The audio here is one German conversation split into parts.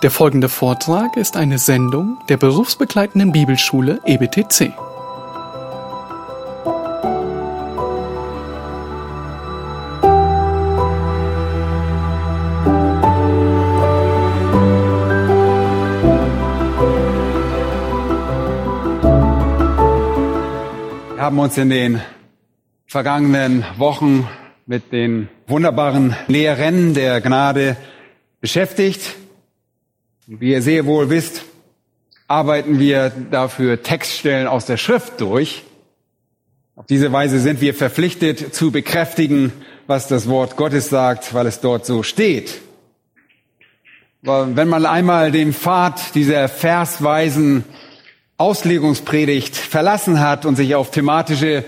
Der folgende Vortrag ist eine Sendung der berufsbegleitenden Bibelschule EBTC. Wir haben uns in den vergangenen Wochen mit den wunderbaren Lehren der Gnade beschäftigt. Wie ihr sehr wohl wisst, arbeiten wir dafür Textstellen aus der Schrift durch. Auf diese Weise sind wir verpflichtet zu bekräftigen, was das Wort Gottes sagt, weil es dort so steht. Wenn man einmal den Pfad dieser versweisen Auslegungspredigt verlassen hat und sich auf thematische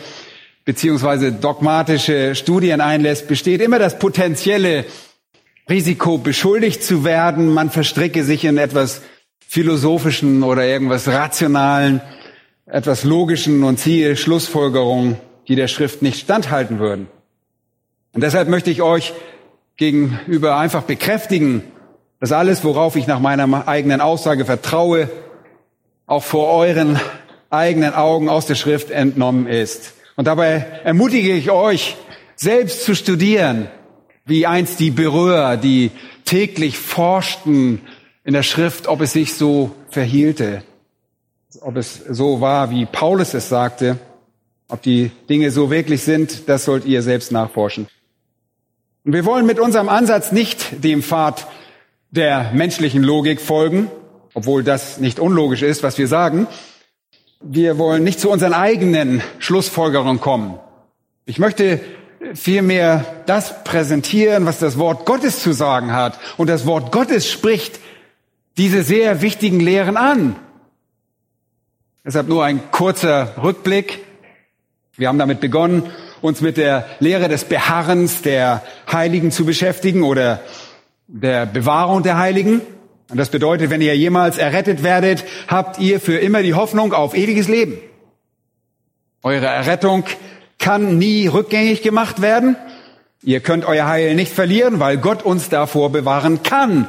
beziehungsweise dogmatische Studien einlässt, besteht immer das potenzielle Risiko, beschuldigt zu werden. Man verstricke sich in etwas philosophischen oder irgendwas rationalen, etwas logischen und ziehe Schlussfolgerungen, die der Schrift nicht standhalten würden. Und deshalb möchte ich euch gegenüber einfach bekräftigen, dass alles, worauf ich nach meiner eigenen Aussage vertraue, auch vor euren eigenen Augen aus der Schrift entnommen ist. Und dabei ermutige ich euch, selbst zu studieren, wie einst die Berührer, die täglich forschten in der Schrift, ob es sich so verhielte, ob es so war, wie Paulus es sagte, ob die Dinge so wirklich sind, das sollt ihr selbst nachforschen. Und wir wollen mit unserem Ansatz nicht dem Pfad der menschlichen Logik folgen, obwohl das nicht unlogisch ist, was wir sagen. Wir wollen nicht zu unseren eigenen Schlussfolgerungen kommen. Ich möchte vielmehr das präsentieren, was das Wort Gottes zu sagen hat. Und das Wort Gottes spricht diese sehr wichtigen Lehren an. Deshalb nur ein kurzer Rückblick. Wir haben damit begonnen, uns mit der Lehre des Beharrens der Heiligen zu beschäftigen oder der Bewahrung der Heiligen. Und das bedeutet, wenn ihr jemals errettet werdet, habt ihr für immer die Hoffnung auf ewiges Leben. Eure Errettung kann nie rückgängig gemacht werden. Ihr könnt euer Heil nicht verlieren, weil Gott uns davor bewahren kann.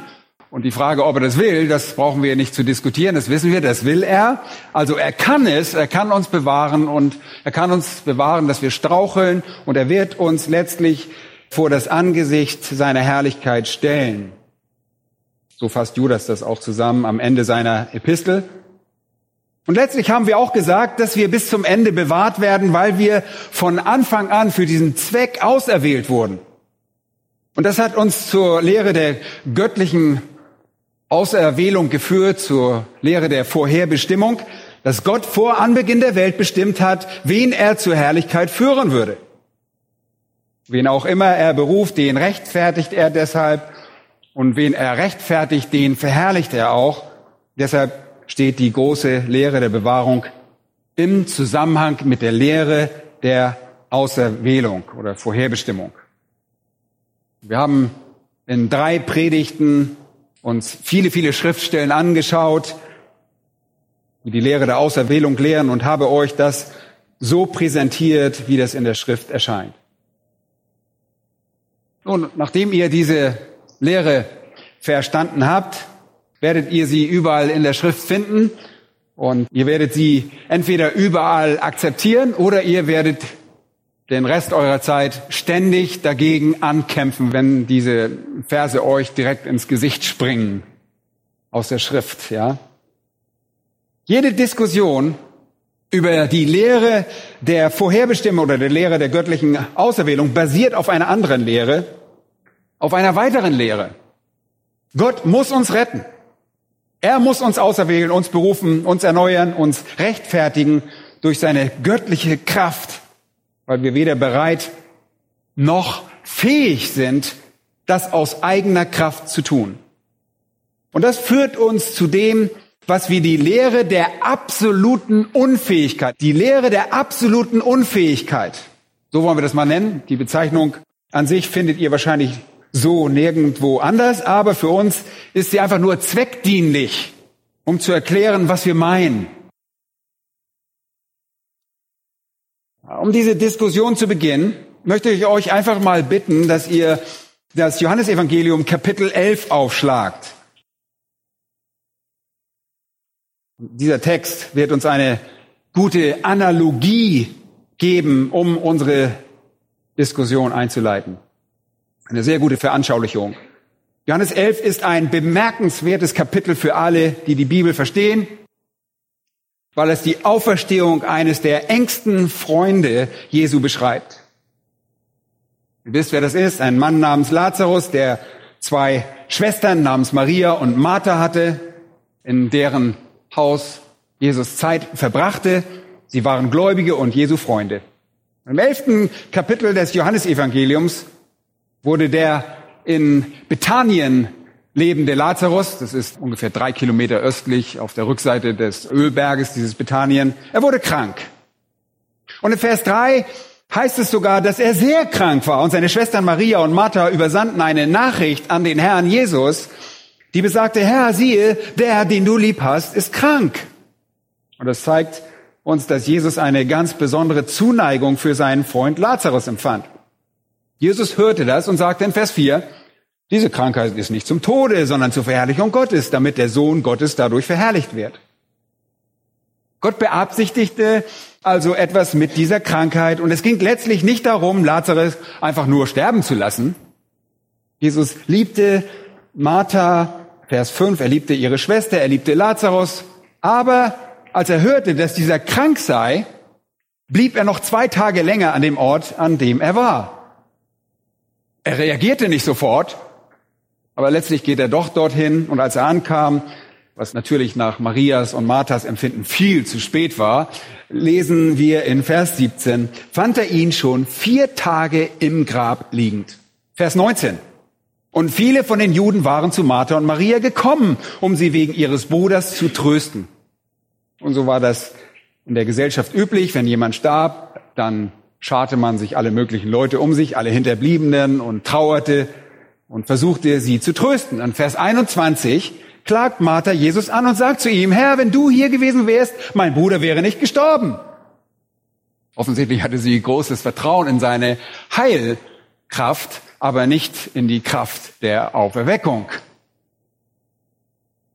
Und die Frage, ob er das will, das brauchen wir nicht zu diskutieren, das wissen wir, das will er. Also er kann es, er kann uns bewahren und er kann uns bewahren, dass wir straucheln und er wird uns letztlich vor das Angesicht seiner Herrlichkeit stellen. So fasst Judas das auch zusammen am Ende seiner Epistel. Und letztlich haben wir auch gesagt, dass wir bis zum Ende bewahrt werden, weil wir von Anfang an für diesen Zweck auserwählt wurden. Und das hat uns zur Lehre der göttlichen Auserwählung geführt, zur Lehre der Vorherbestimmung, dass Gott vor Anbeginn der Welt bestimmt hat, wen er zur Herrlichkeit führen würde. Wen auch immer er beruft, den rechtfertigt er deshalb und wen er rechtfertigt, den verherrlicht er auch. Deshalb steht die große Lehre der Bewahrung im Zusammenhang mit der Lehre der Auserwählung oder Vorherbestimmung. Wir haben in drei Predigten uns viele, viele Schriftstellen angeschaut, die die Lehre der Auserwählung lehren und habe euch das so präsentiert, wie das in der Schrift erscheint. Nun, nachdem ihr diese Lehre verstanden habt, werdet ihr sie überall in der Schrift finden und ihr werdet sie entweder überall akzeptieren oder ihr werdet den Rest eurer Zeit ständig dagegen ankämpfen, wenn diese Verse euch direkt ins Gesicht springen aus der Schrift, ja. Jede Diskussion über die Lehre der Vorherbestimmung oder der Lehre der göttlichen Auserwählung basiert auf einer anderen Lehre, auf einer weiteren Lehre. Gott muss uns retten. Er muss uns auserwählen, uns berufen, uns erneuern, uns rechtfertigen durch seine göttliche Kraft, weil wir weder bereit noch fähig sind, das aus eigener Kraft zu tun. Und das führt uns zu dem, was wir die Lehre der absoluten Unfähigkeit, die Lehre der absoluten Unfähigkeit, so wollen wir das mal nennen. Die Bezeichnung an sich findet ihr wahrscheinlich so nirgendwo anders, aber für uns ist sie einfach nur zweckdienlich, um zu erklären, was wir meinen. Um diese Diskussion zu beginnen, möchte ich euch einfach mal bitten, dass ihr das Johannesevangelium Kapitel 11 aufschlagt. Dieser Text wird uns eine gute Analogie geben, um unsere Diskussion einzuleiten. Eine sehr gute Veranschaulichung. Johannes 11 ist ein bemerkenswertes Kapitel für alle, die die Bibel verstehen, weil es die Auferstehung eines der engsten Freunde Jesu beschreibt. Ihr wisst, wer das ist? Ein Mann namens Lazarus, der zwei Schwestern namens Maria und Martha hatte, in deren Haus Jesus Zeit verbrachte. Sie waren Gläubige und Jesu Freunde. Im elften Kapitel des Johannesevangeliums wurde der in Bethanien lebende Lazarus, das ist ungefähr drei Kilometer östlich auf der Rückseite des Ölberges, dieses Bethanien, er wurde krank. Und in Vers drei heißt es sogar, dass er sehr krank war und seine Schwestern Maria und Martha übersandten eine Nachricht an den Herrn Jesus, die besagte, Herr, siehe, der, den du lieb hast, ist krank. Und das zeigt uns, dass Jesus eine ganz besondere Zuneigung für seinen Freund Lazarus empfand. Jesus hörte das und sagte in Vers 4, diese Krankheit ist nicht zum Tode, sondern zur Verherrlichung Gottes, damit der Sohn Gottes dadurch verherrlicht wird. Gott beabsichtigte also etwas mit dieser Krankheit und es ging letztlich nicht darum, Lazarus einfach nur sterben zu lassen. Jesus liebte Martha, Vers 5, er liebte ihre Schwester, er liebte Lazarus, aber als er hörte, dass dieser krank sei, blieb er noch zwei Tage länger an dem Ort, an dem er war. Er reagierte nicht sofort, aber letztlich geht er doch dorthin und als er ankam, was natürlich nach Marias und Marthas Empfinden viel zu spät war, lesen wir in Vers 17, fand er ihn schon vier Tage im Grab liegend. Vers 19. Und viele von den Juden waren zu Martha und Maria gekommen, um sie wegen ihres Bruders zu trösten. Und so war das in der Gesellschaft üblich, wenn jemand starb, dann scharte man sich alle möglichen Leute um sich, alle Hinterbliebenen und trauerte und versuchte sie zu trösten. An Vers 21 klagt Martha Jesus an und sagt zu ihm, Herr, wenn du hier gewesen wärst, mein Bruder wäre nicht gestorben. Offensichtlich hatte sie großes Vertrauen in seine Heilkraft, aber nicht in die Kraft der Auferweckung.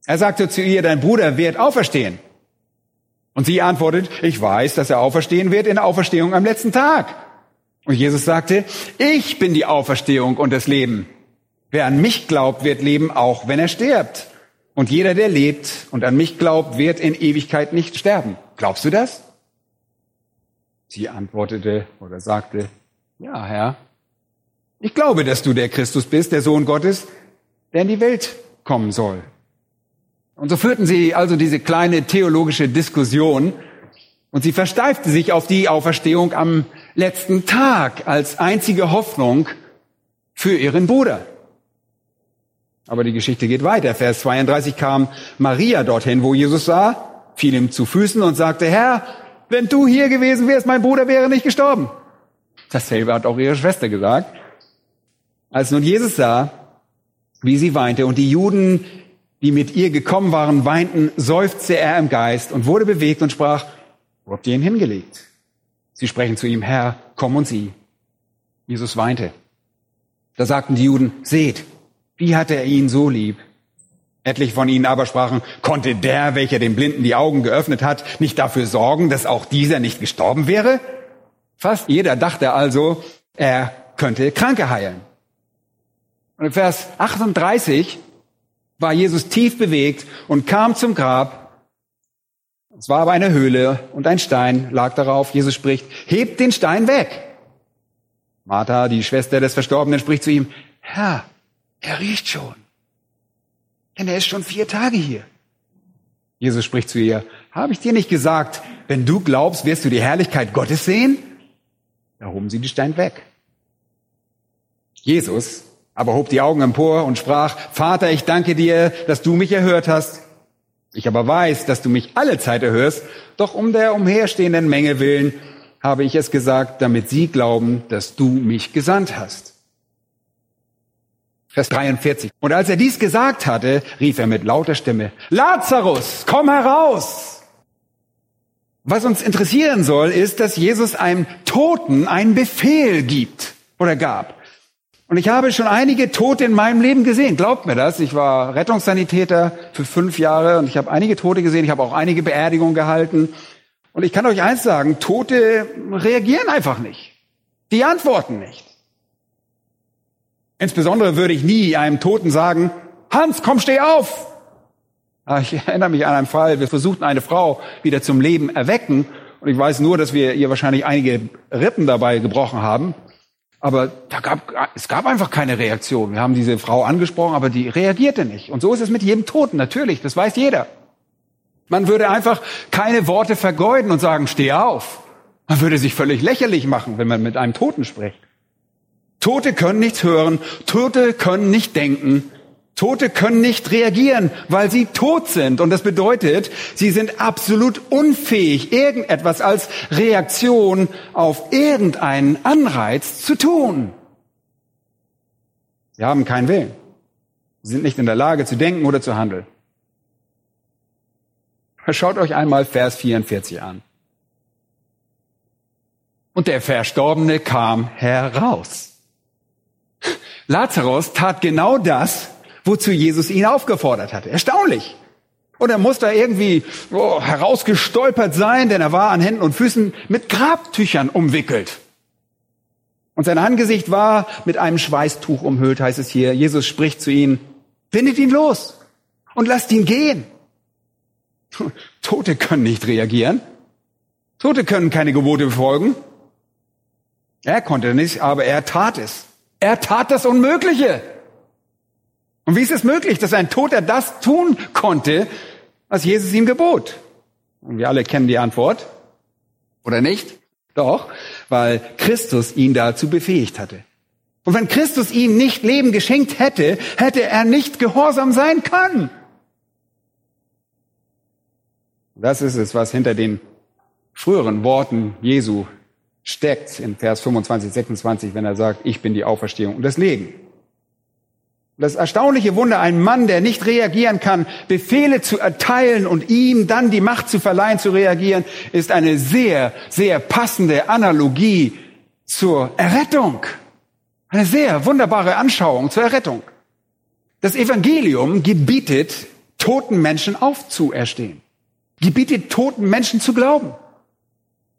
Er sagte zu ihr, dein Bruder wird auferstehen. Und sie antwortet, ich weiß, dass er auferstehen wird in der Auferstehung am letzten Tag. Und Jesus sagte, ich bin die Auferstehung und das Leben. Wer an mich glaubt, wird leben, auch wenn er stirbt. Und jeder, der lebt und an mich glaubt, wird in Ewigkeit nicht sterben. Glaubst du das? Sie antwortete oder sagte, ja, Herr, ich glaube, dass du der Christus bist, der Sohn Gottes, der in die Welt kommen soll. Und so führten sie also diese kleine theologische Diskussion und sie versteifte sich auf die Auferstehung am letzten Tag als einzige Hoffnung für ihren Bruder. Aber die Geschichte geht weiter. Vers 32 kam Maria dorthin, wo Jesus sah, fiel ihm zu Füßen und sagte, Herr, wenn du hier gewesen wärst, mein Bruder wäre nicht gestorben. Dasselbe hat auch ihre Schwester gesagt. Als nun Jesus sah, wie sie weinte und die Juden die mit ihr gekommen waren, weinten, seufzte er im Geist und wurde bewegt und sprach, wo habt ihr ihn hingelegt? Sie sprechen zu ihm, Herr, komm und sieh. Jesus weinte. Da sagten die Juden, seht, wie hatte er ihn so lieb? Etliche von ihnen aber sprachen, konnte der, welcher dem Blinden die Augen geöffnet hat, nicht dafür sorgen, dass auch dieser nicht gestorben wäre? Fast jeder dachte also, er könnte Kranke heilen. Und in Vers 38 war Jesus tief bewegt und kam zum Grab. Es war aber eine Höhle und ein Stein lag darauf. Jesus spricht, hebt den Stein weg. Martha, die Schwester des Verstorbenen, spricht zu ihm, Herr, er riecht schon. Denn er ist schon vier Tage hier. Jesus spricht zu ihr, habe ich dir nicht gesagt, wenn du glaubst, wirst du die Herrlichkeit Gottes sehen? Da hoben sie den Stein weg. Jesus aber hob die Augen empor und sprach, Vater, ich danke dir, dass du mich erhört hast. Ich aber weiß, dass du mich alle Zeit erhörst, doch um der umherstehenden Menge willen habe ich es gesagt, damit sie glauben, dass du mich gesandt hast. Vers 43. Und als er dies gesagt hatte, rief er mit lauter Stimme, Lazarus, komm heraus! Was uns interessieren soll, ist, dass Jesus einem Toten einen Befehl gibt oder gab. Und ich habe schon einige Tote in meinem Leben gesehen. Glaubt mir das. Ich war Rettungssanitäter für fünf Jahre und ich habe einige Tote gesehen. Ich habe auch einige Beerdigungen gehalten. Und ich kann euch eins sagen, Tote reagieren einfach nicht. Die antworten nicht. Insbesondere würde ich nie einem Toten sagen, Hans, komm, steh auf. Ah, ich erinnere mich an einen Fall, wir versuchten eine Frau wieder zum Leben erwecken. Und ich weiß nur, dass wir ihr wahrscheinlich einige Rippen dabei gebrochen haben. Aber da gab, es gab einfach keine Reaktion. Wir haben diese Frau angesprochen, aber die reagierte nicht. Und so ist es mit jedem Toten, natürlich, das weiß jeder. Man würde einfach keine Worte vergeuden und sagen, steh auf. Man würde sich völlig lächerlich machen, wenn man mit einem Toten spricht. Tote können nichts hören, Tote können nicht denken, Tote können nicht reagieren, weil sie tot sind. Und das bedeutet, sie sind absolut unfähig, irgendetwas als Reaktion auf irgendeinen Anreiz zu tun. Sie haben keinen Willen. Sie sind nicht in der Lage zu denken oder zu handeln. Schaut euch einmal Vers 44 an. Und der Verstorbene kam heraus. Lazarus tat genau das, wozu Jesus ihn aufgefordert hatte. Erstaunlich. Und er muss da irgendwie oh, herausgestolpert sein, denn er war an Händen und Füßen mit Grabtüchern umwickelt. Und sein Angesicht war mit einem Schweißtuch umhüllt, heißt es hier. Jesus spricht zu ihnen, bindet ihn los und lasst ihn gehen. Tote können nicht reagieren. Tote können keine Gebote befolgen. Er konnte nicht, aber er tat es. Er tat das Unmögliche. Und wie ist es möglich, dass ein Toter das tun konnte, was Jesus ihm gebot? Und wir alle kennen die Antwort. Oder nicht? Doch, weil Christus ihn dazu befähigt hatte. Und wenn Christus ihm nicht Leben geschenkt hätte, hätte er nicht gehorsam sein können. Das ist es, was hinter den früheren Worten Jesu steckt in Vers 25, 26, wenn er sagt, ich bin die Auferstehung und das Leben. Das erstaunliche Wunder, ein Mann, der nicht reagieren kann, Befehle zu erteilen und ihm dann die Macht zu verleihen, zu reagieren, ist eine sehr, sehr passende Analogie zur Errettung. Eine sehr wunderbare Anschauung zur Errettung. Das Evangelium gebietet, toten Menschen aufzuerstehen. Gebietet, toten Menschen zu glauben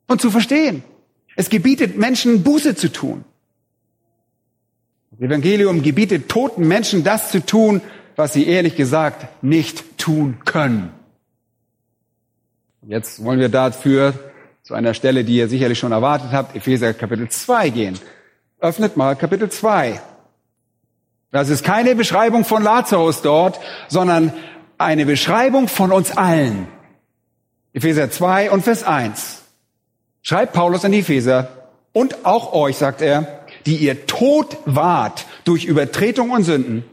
und zu verstehen. Es gebietet Menschen Buße zu tun. Das Evangelium gebietet toten Menschen das zu tun, was sie ehrlich gesagt nicht tun können. Jetzt wollen wir dafür zu einer Stelle, die ihr sicherlich schon erwartet habt, Epheser Kapitel 2 gehen. Öffnet mal Kapitel 2. Das ist keine Beschreibung von Lazarus dort, sondern eine Beschreibung von uns allen. Epheser 2 und Vers 1. Schreibt Paulus an die Epheser und auch euch, sagt er, die ihr tot wart durch Übertretung und Sünden,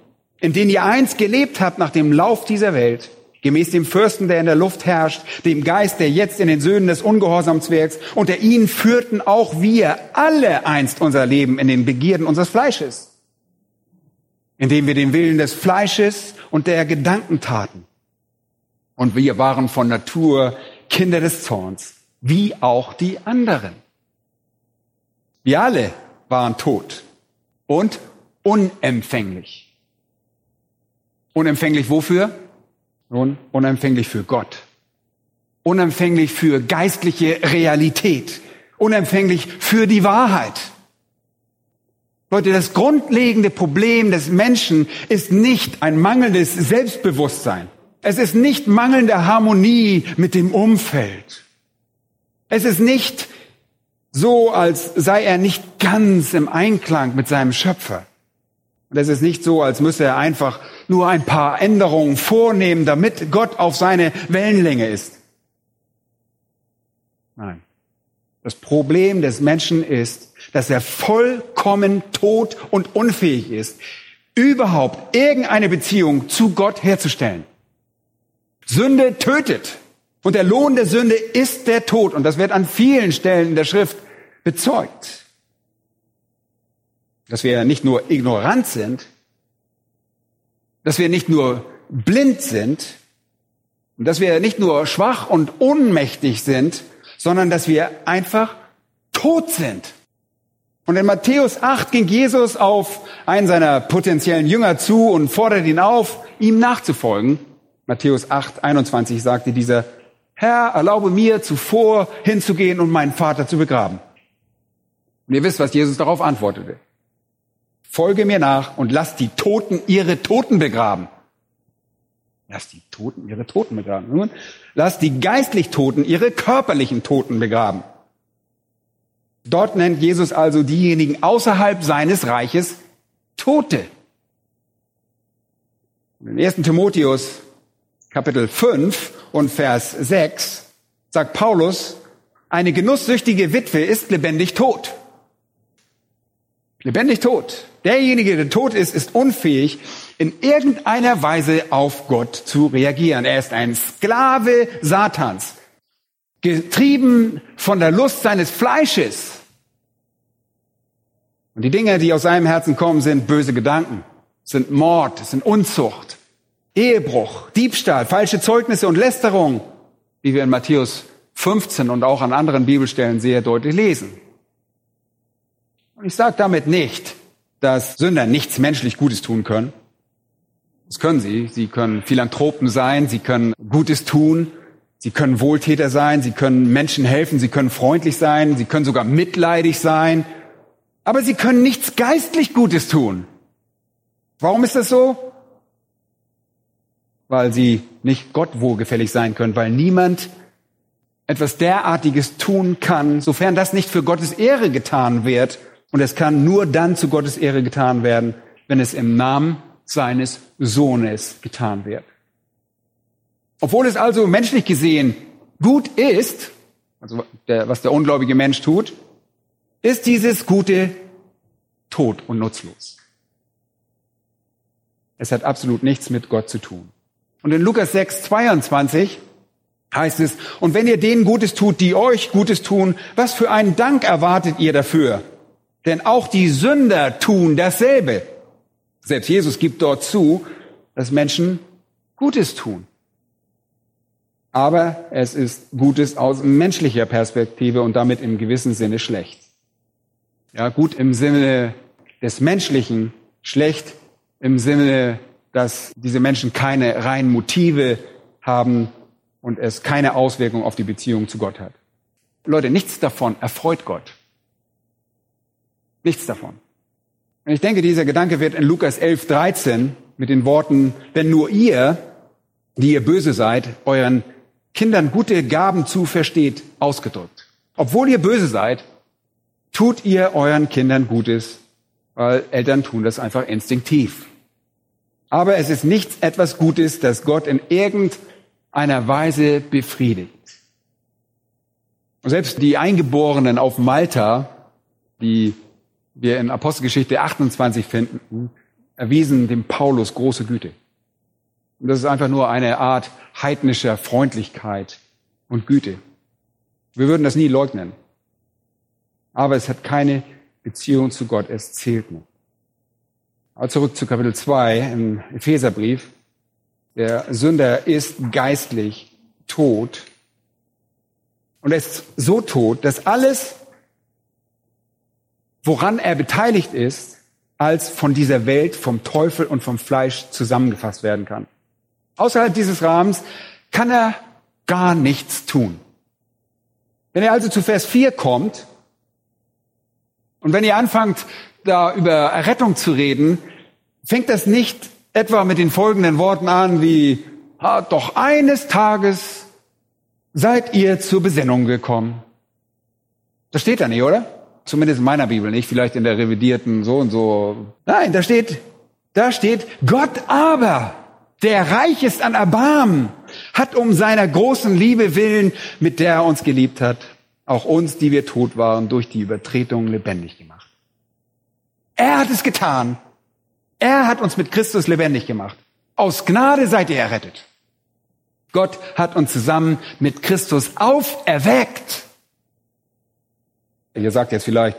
in denen ihr einst gelebt habt nach dem Lauf dieser Welt, gemäß dem Fürsten, der in der Luft herrscht, dem Geist, der jetzt in den Söhnen des Ungehorsams wirkt, unter ihnen führten auch wir alle einst unser Leben in den Begierden unseres Fleisches, indem wir den Willen des Fleisches und der Gedanken taten. Und wir waren von Natur Kinder des Zorns, wie auch die anderen. Wir alle waren tot und unempfänglich. Unempfänglich wofür? Nun, unempfänglich für Gott. Unempfänglich für geistliche Realität. Unempfänglich für die Wahrheit. Leute, das grundlegende Problem des Menschen ist nicht ein mangelndes Selbstbewusstsein. Es ist nicht mangelnde Harmonie mit dem Umfeld. Es ist nicht so, als sei er nicht ganz im Einklang mit seinem Schöpfer. Und es ist nicht so, als müsse er einfach nur ein paar Änderungen vornehmen, damit Gott auf seine Wellenlänge ist. Nein. Das Problem des Menschen ist, dass er vollkommen tot und unfähig ist, überhaupt irgendeine Beziehung zu Gott herzustellen. Sünde tötet. Und der Lohn der Sünde ist der Tod. Und das wird an vielen Stellen in der Schrift bezeugt, dass wir nicht nur ignorant sind, dass wir nicht nur blind sind und dass wir nicht nur schwach und ohnmächtig sind, sondern dass wir einfach tot sind. Und in Matthäus 8 ging Jesus auf einen seiner potenziellen Jünger zu und forderte ihn auf, ihm nachzufolgen. Matthäus 8, 21 sagte dieser, Herr, erlaube mir zuvor hinzugehen und meinen Vater zu begraben. Und ihr wisst, was Jesus darauf antwortete. Folge mir nach und lass die Toten ihre Toten begraben. Lass die Toten ihre Toten begraben. Nun, lass die geistlich Toten ihre körperlichen Toten begraben. Dort nennt Jesus also diejenigen außerhalb seines Reiches Tote. In 1. Timotheus Kapitel 5 und Vers 6 sagt Paulus, eine genusssüchtige Witwe ist lebendig tot. Lebendig tot. Derjenige, der tot ist, ist unfähig, in irgendeiner Weise auf Gott zu reagieren. Er ist ein Sklave Satans, getrieben von der Lust seines Fleisches. Und die Dinge, die aus seinem Herzen kommen, sind böse Gedanken, sind Mord, sind Unzucht, Ehebruch, Diebstahl, falsche Zeugnisse und Lästerung, wie wir in Matthäus 15 und auch an anderen Bibelstellen sehr deutlich lesen. Ich sage damit nicht, dass Sünder nichts menschlich Gutes tun können. Das können sie. Sie können Philanthropen sein, sie können Gutes tun, sie können Wohltäter sein, sie können Menschen helfen, sie können freundlich sein, sie können sogar mitleidig sein. Aber sie können nichts geistlich Gutes tun. Warum ist das so? Weil sie nicht Gott wohlgefällig sein können, weil niemand etwas derartiges tun kann, sofern das nicht für Gottes Ehre getan wird. Und es kann nur dann zu Gottes Ehre getan werden, wenn es im Namen seines Sohnes getan wird. Obwohl es also menschlich gesehen gut ist, also der, was der ungläubige Mensch tut, ist dieses Gute tot und nutzlos. Es hat absolut nichts mit Gott zu tun. Und in Lukas 6, 22 heißt es, und wenn ihr denen Gutes tut, die euch Gutes tun, was für einen Dank erwartet ihr dafür? Denn auch die Sünder tun dasselbe. Selbst Jesus gibt dort zu, dass Menschen Gutes tun. Aber es ist Gutes aus menschlicher Perspektive und damit im gewissen Sinne schlecht. Ja, gut im Sinne des Menschlichen, schlecht im Sinne, dass diese Menschen keine reinen Motive haben und es keine Auswirkung auf die Beziehung zu Gott hat. Leute, nichts davon erfreut Gott. Nichts davon. Und ich denke, dieser Gedanke wird in Lukas 11, 13 mit den Worten, wenn nur ihr, die ihr böse seid, euren Kindern gute Gaben zu versteht, ausgedrückt. Obwohl ihr böse seid, tut ihr euren Kindern Gutes, weil Eltern tun das einfach instinktiv. Aber es ist nichts etwas Gutes, das Gott in irgendeiner Weise befriedigt. Und selbst die Eingeborenen auf Malta, die wir in Apostelgeschichte 28 finden, erwiesen dem Paulus große Güte. Und das ist einfach nur eine Art heidnischer Freundlichkeit und Güte. Wir würden das nie leugnen. Aber es hat keine Beziehung zu Gott, es zählt nicht. Aber zurück zu Kapitel 2 im Epheserbrief. Der Sünder ist geistlich tot. Und er ist so tot, dass alles, woran er beteiligt ist, als von dieser Welt, vom Teufel und vom Fleisch zusammengefasst werden kann. Außerhalb dieses Rahmens kann er gar nichts tun. Wenn er also zu Vers 4 kommt und wenn ihr anfangt, da über Errettung zu reden, fängt das nicht etwa mit den folgenden Worten an wie, doch eines Tages seid ihr zur Besinnung gekommen. Das steht da nicht, oder? Zumindest in meiner Bibel nicht, vielleicht in der revidierten so und so. Nein, da steht, da steht, Gott aber, der reich ist an Erbarmen, hat um seiner großen Liebe willen, mit der er uns geliebt hat, auch uns, die wir tot waren, durch die Übertretung lebendig gemacht. Er hat es getan. Er hat uns mit Christus lebendig gemacht. Aus Gnade seid ihr errettet. Gott hat uns zusammen mit Christus auferweckt. Ihr sagt jetzt vielleicht,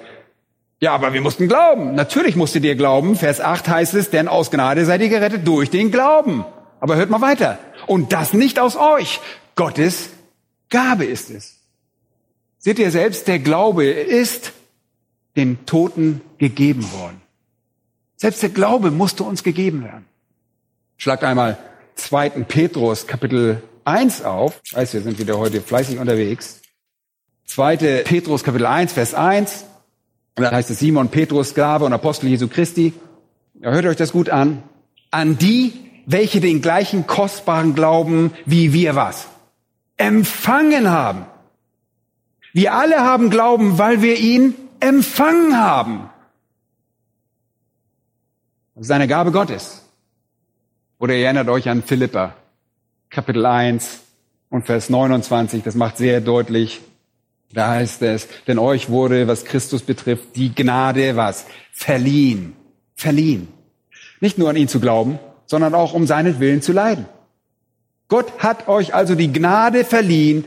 ja, aber wir mussten glauben. Natürlich musstet ihr glauben. Vers 8 heißt es, denn aus Gnade seid ihr gerettet durch den Glauben. Aber hört mal weiter. Und das nicht aus euch. Gottes Gabe ist es. Seht ihr selbst, der Glaube ist den Toten gegeben worden. Selbst der Glaube musste uns gegeben werden. Schlagt einmal 2. Petrus Kapitel 1 auf. Ich weiß, wir sind wieder heute fleißig unterwegs. 2. Petrus Kapitel 1, Vers 1. Und da heißt es Simon Petrus, Sklave und Apostel Jesu Christi. Ja, hört euch das gut an. An die, welche den gleichen kostbaren Glauben wie wir was? Empfangen haben. Wir alle haben Glauben, weil wir ihn empfangen haben. Das ist eine Gabe Gottes. Oder ihr erinnert euch an Philippa, Kapitel 1 und Vers 29, das macht sehr deutlich, da heißt es, denn euch wurde, was Christus betrifft, die Gnade, was? Verliehen. Verliehen. Nicht nur an ihn zu glauben, sondern auch um seinen Willen zu leiden. Gott hat euch also die Gnade verliehen,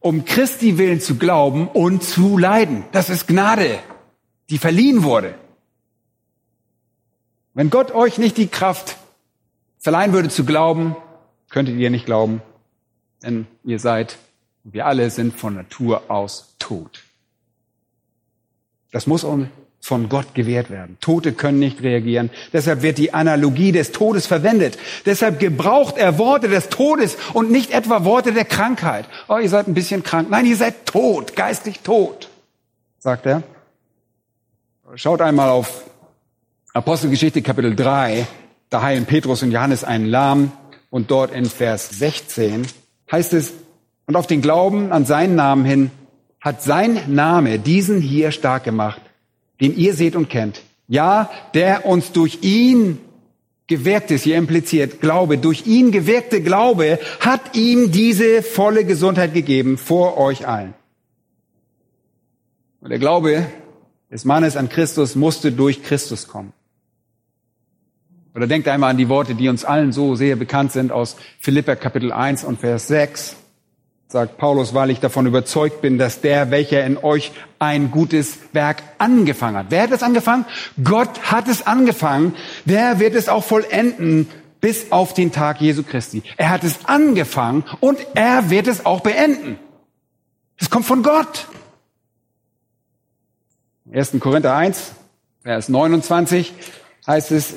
um Christi Willen zu glauben und zu leiden. Das ist Gnade, die verliehen wurde. Wenn Gott euch nicht die Kraft verleihen würde zu glauben, könntet ihr nicht glauben, denn ihr seid, wir alle sind von Natur aus tot. Das muss uns von Gott gewährt werden. Tote können nicht reagieren. Deshalb wird die Analogie des Todes verwendet. Deshalb gebraucht er Worte des Todes und nicht etwa Worte der Krankheit. Oh, ihr seid ein bisschen krank. Nein, ihr seid tot, geistig tot, sagt er. Schaut einmal auf Apostelgeschichte Kapitel 3. Da heilen Petrus und Johannes einen Lahm und dort in Vers 16 heißt es, und auf den Glauben an seinen Namen hin hat sein Name diesen hier stark gemacht, den ihr seht und kennt. Ja, der uns durch ihn gewirkt ist, hier impliziert Glaube, durch ihn gewirkte Glaube hat ihm diese volle Gesundheit gegeben vor euch allen. Und der Glaube des Mannes an Christus musste durch Christus kommen. Oder denkt einmal an die Worte, die uns allen so sehr bekannt sind aus Philippa Kapitel 1 und Vers 6. Sagt Paulus, weil ich davon überzeugt bin, dass der, welcher in euch ein gutes Werk angefangen hat. Wer hat es angefangen? Gott hat es angefangen. Wer wird es auch vollenden bis auf den Tag Jesu Christi? Er hat es angefangen und er wird es auch beenden. Es kommt von Gott. 1. Korinther 1, Vers 29 heißt es,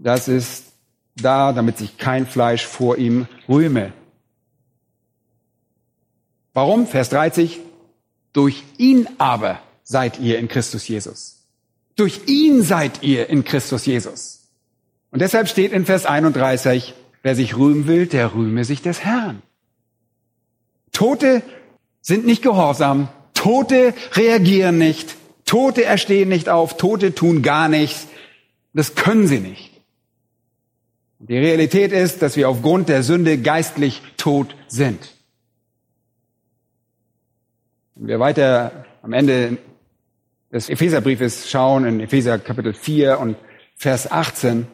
das ist da, damit sich kein Fleisch vor ihm rühme. Warum? Vers 30. Durch ihn aber seid ihr in Christus Jesus. Durch ihn seid ihr in Christus Jesus. Und deshalb steht in Vers 31, wer sich rühmen will, der rühme sich des Herrn. Tote sind nicht gehorsam. Tote reagieren nicht. Tote erstehen nicht auf. Tote tun gar nichts. Das können sie nicht. Die Realität ist, dass wir aufgrund der Sünde geistlich tot sind. Wenn wir weiter am Ende des Epheserbriefes schauen, in Epheser Kapitel 4 und Vers 18,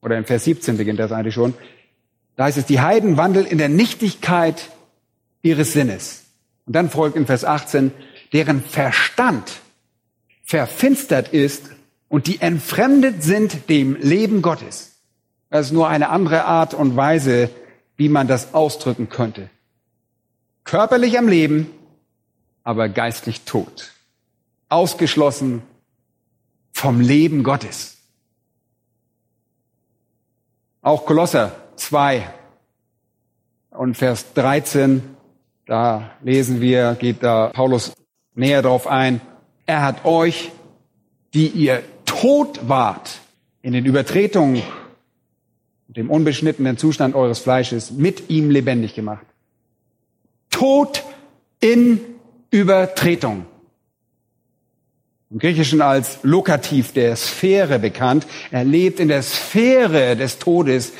oder in Vers 17 beginnt das eigentlich schon, da heißt es, die Heiden wandeln in der Nichtigkeit ihres Sinnes. Und dann folgt in Vers 18, deren Verstand verfinstert ist und die entfremdet sind dem Leben Gottes. Das ist nur eine andere Art und Weise, wie man das ausdrücken könnte. Körperlich am Leben, aber geistlich tot. Ausgeschlossen vom Leben Gottes. Auch Kolosser 2 und Vers 13, da lesen wir, geht da Paulus näher darauf ein. Er hat euch, die ihr tot wart in den Übertretungen dem unbeschnittenen Zustand eures Fleisches mit ihm lebendig gemacht. Tod in Übertretung. Im Griechischen als Lokativ der Sphäre bekannt. Er lebt in der Sphäre des Todes,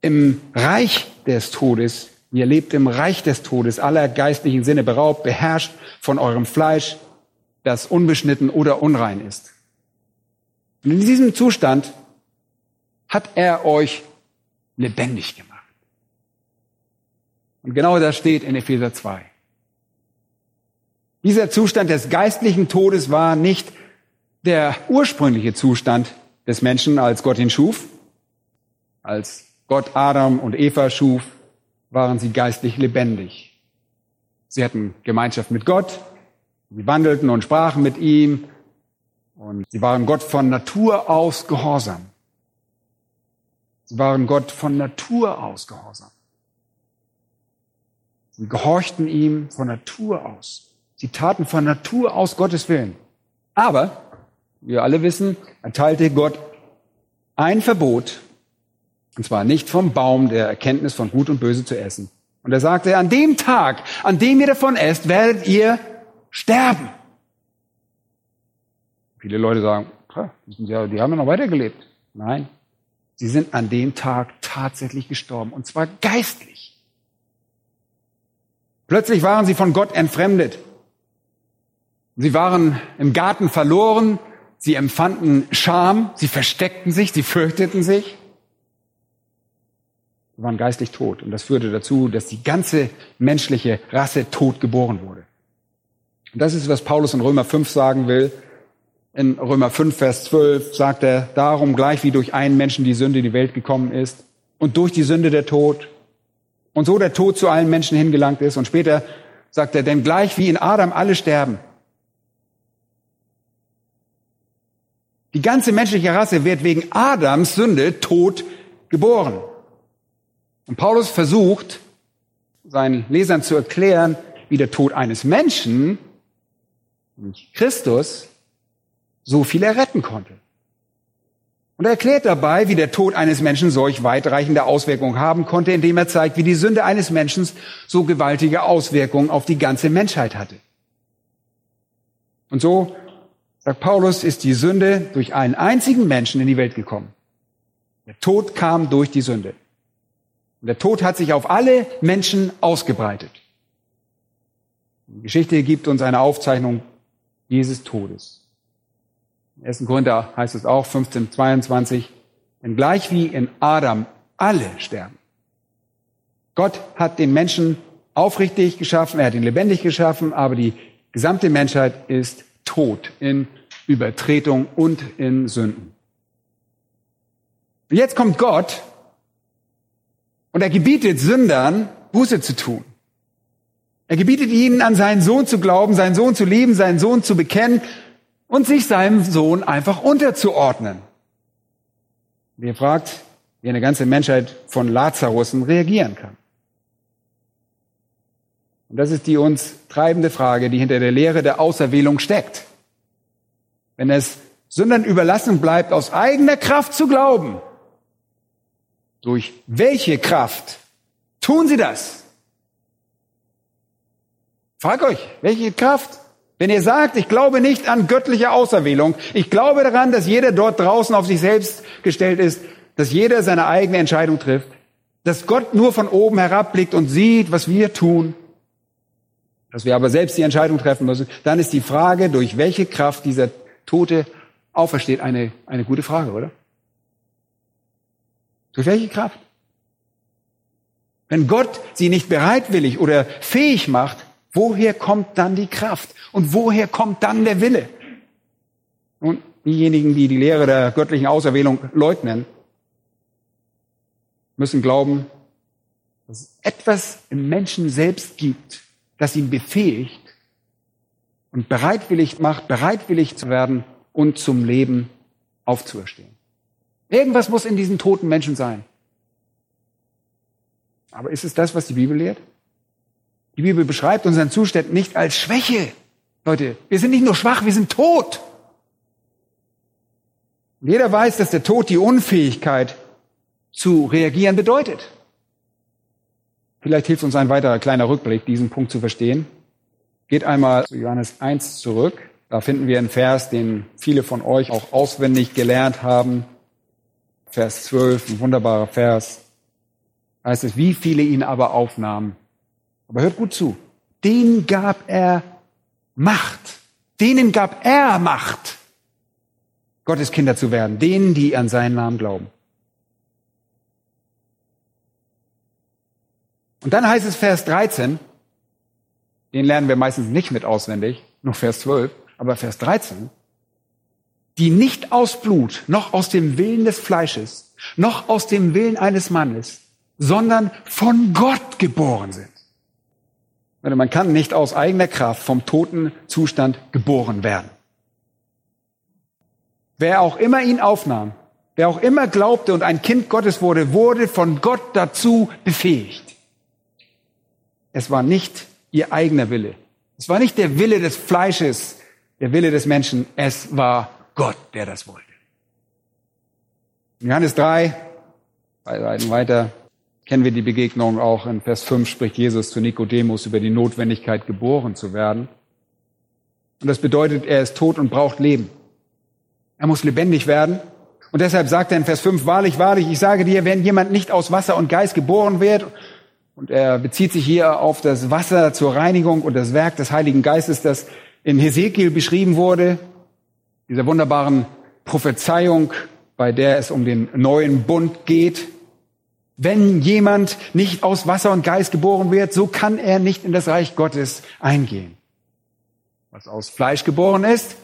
im Reich des Todes. Ihr lebt im Reich des Todes, aller geistlichen Sinne beraubt, beherrscht von eurem Fleisch, das unbeschnitten oder unrein ist. Und in diesem Zustand hat er euch lebendig gemacht. Und genau das steht in Epheser 2. Dieser Zustand des geistlichen Todes war nicht der ursprüngliche Zustand des Menschen, als Gott ihn schuf. Als Gott Adam und Eva schuf, waren sie geistlich lebendig. Sie hatten Gemeinschaft mit Gott, Sie wandelten und sprachen mit ihm und sie waren Gott von Natur aus gehorsam. Sie waren Gott von Natur aus gehorsam. Sie gehorchten ihm von Natur aus. Sie taten von Natur aus Gottes Willen. Aber, wir alle wissen, erteilte Gott ein Verbot, und zwar nicht vom Baum der Erkenntnis von Gut und Böse zu essen. Und er sagte, an dem Tag, an dem ihr davon esst, werdet ihr sterben. Viele Leute sagen, die haben ja noch weitergelebt. Nein, sie sind an dem Tag tatsächlich gestorben, und zwar geistlich. Plötzlich waren sie von Gott entfremdet. Sie waren im Garten verloren, sie empfanden Scham, sie versteckten sich, sie fürchteten sich. Sie waren geistlich tot. Und das führte dazu, dass die ganze menschliche Rasse tot geboren wurde. Und das ist, was Paulus in Römer 5 sagen will. In Römer 5, Vers 12 sagt er, darum gleich wie durch einen Menschen die Sünde in die Welt gekommen ist und durch die Sünde der Tod und so der Tod zu allen Menschen hingelangt ist. Und später sagt er, denn gleich wie in Adam alle sterben, Die ganze menschliche Rasse wird wegen Adams Sünde tot geboren. Und Paulus versucht, seinen Lesern zu erklären, wie der Tod eines Menschen, Christus, so viel erretten konnte. Und er erklärt dabei, wie der Tod eines Menschen solch weitreichende Auswirkungen haben konnte, indem er zeigt, wie die Sünde eines Menschen so gewaltige Auswirkungen auf die ganze Menschheit hatte. Und so sagt Paulus, ist die Sünde durch einen einzigen Menschen in die Welt gekommen. Der Tod kam durch die Sünde. Und der Tod hat sich auf alle Menschen ausgebreitet. Die Geschichte gibt uns eine Aufzeichnung dieses Todes. Im 1. Korinther heißt es auch 1522, denn gleich wie in Adam alle sterben. Gott hat den Menschen aufrichtig geschaffen, er hat ihn lebendig geschaffen, aber die gesamte Menschheit ist tot in Übertretung und in Sünden. Und jetzt kommt Gott und er gebietet Sündern, Buße zu tun. Er gebietet ihnen, an seinen Sohn zu glauben, seinen Sohn zu lieben, seinen Sohn zu bekennen und sich seinem Sohn einfach unterzuordnen. Wie er fragt, wie eine ganze Menschheit von Lazarussen reagieren kann. Und das ist die uns treibende Frage, die hinter der Lehre der Auserwählung steckt. Wenn es Sündern überlassen bleibt, aus eigener Kraft zu glauben, durch welche Kraft tun sie das? Frag euch, welche Kraft? Wenn ihr sagt, ich glaube nicht an göttliche Auserwählung, ich glaube daran, dass jeder dort draußen auf sich selbst gestellt ist, dass jeder seine eigene Entscheidung trifft, dass Gott nur von oben herabblickt und sieht, was wir tun, dass wir aber selbst die Entscheidung treffen müssen, dann ist die Frage, durch welche Kraft dieser Tote aufersteht, eine, eine gute Frage, oder? Durch welche Kraft? Wenn Gott sie nicht bereitwillig oder fähig macht, woher kommt dann die Kraft? Und woher kommt dann der Wille? Und diejenigen, die die Lehre der göttlichen Auserwählung leugnen, müssen glauben, dass es etwas im Menschen selbst gibt, das ihn befähigt und bereitwillig macht, bereitwillig zu werden und zum Leben aufzuerstehen. Irgendwas muss in diesen toten Menschen sein. Aber ist es das, was die Bibel lehrt? Die Bibel beschreibt unseren Zustand nicht als Schwäche. Leute, wir sind nicht nur schwach, wir sind tot. jeder weiß, dass der Tod die Unfähigkeit zu reagieren bedeutet. Vielleicht hilft uns ein weiterer kleiner Rückblick, diesen Punkt zu verstehen. Geht einmal zu Johannes 1 zurück. Da finden wir einen Vers, den viele von euch auch auswendig gelernt haben. Vers 12, ein wunderbarer Vers. Da heißt es, wie viele ihn aber aufnahmen. Aber hört gut zu. Den gab er Macht. Denen gab er Macht, Gottes Kinder zu werden. Denen, die an seinen Namen glauben. Und dann heißt es Vers 13, den lernen wir meistens nicht mit auswendig, nur Vers 12, aber Vers 13, die nicht aus Blut, noch aus dem Willen des Fleisches, noch aus dem Willen eines Mannes, sondern von Gott geboren sind. Man kann nicht aus eigener Kraft vom toten Zustand geboren werden. Wer auch immer ihn aufnahm, wer auch immer glaubte und ein Kind Gottes wurde, wurde von Gott dazu befähigt. Es war nicht ihr eigener Wille. Es war nicht der Wille des Fleisches, der Wille des Menschen. Es war Gott, der das wollte. In Johannes 3, bei Seiten weiter, kennen wir die Begegnung auch. In Vers 5 spricht Jesus zu Nikodemus über die Notwendigkeit, geboren zu werden. Und das bedeutet, er ist tot und braucht Leben. Er muss lebendig werden. Und deshalb sagt er in Vers 5, wahrlich, wahrlich, ich sage dir, wenn jemand nicht aus Wasser und Geist geboren wird, und er bezieht sich hier auf das Wasser zur Reinigung und das Werk des Heiligen Geistes, das in Hesekiel beschrieben wurde, dieser wunderbaren Prophezeiung, bei der es um den neuen Bund geht. Wenn jemand nicht aus Wasser und Geist geboren wird, so kann er nicht in das Reich Gottes eingehen. Was aus Fleisch geboren ist,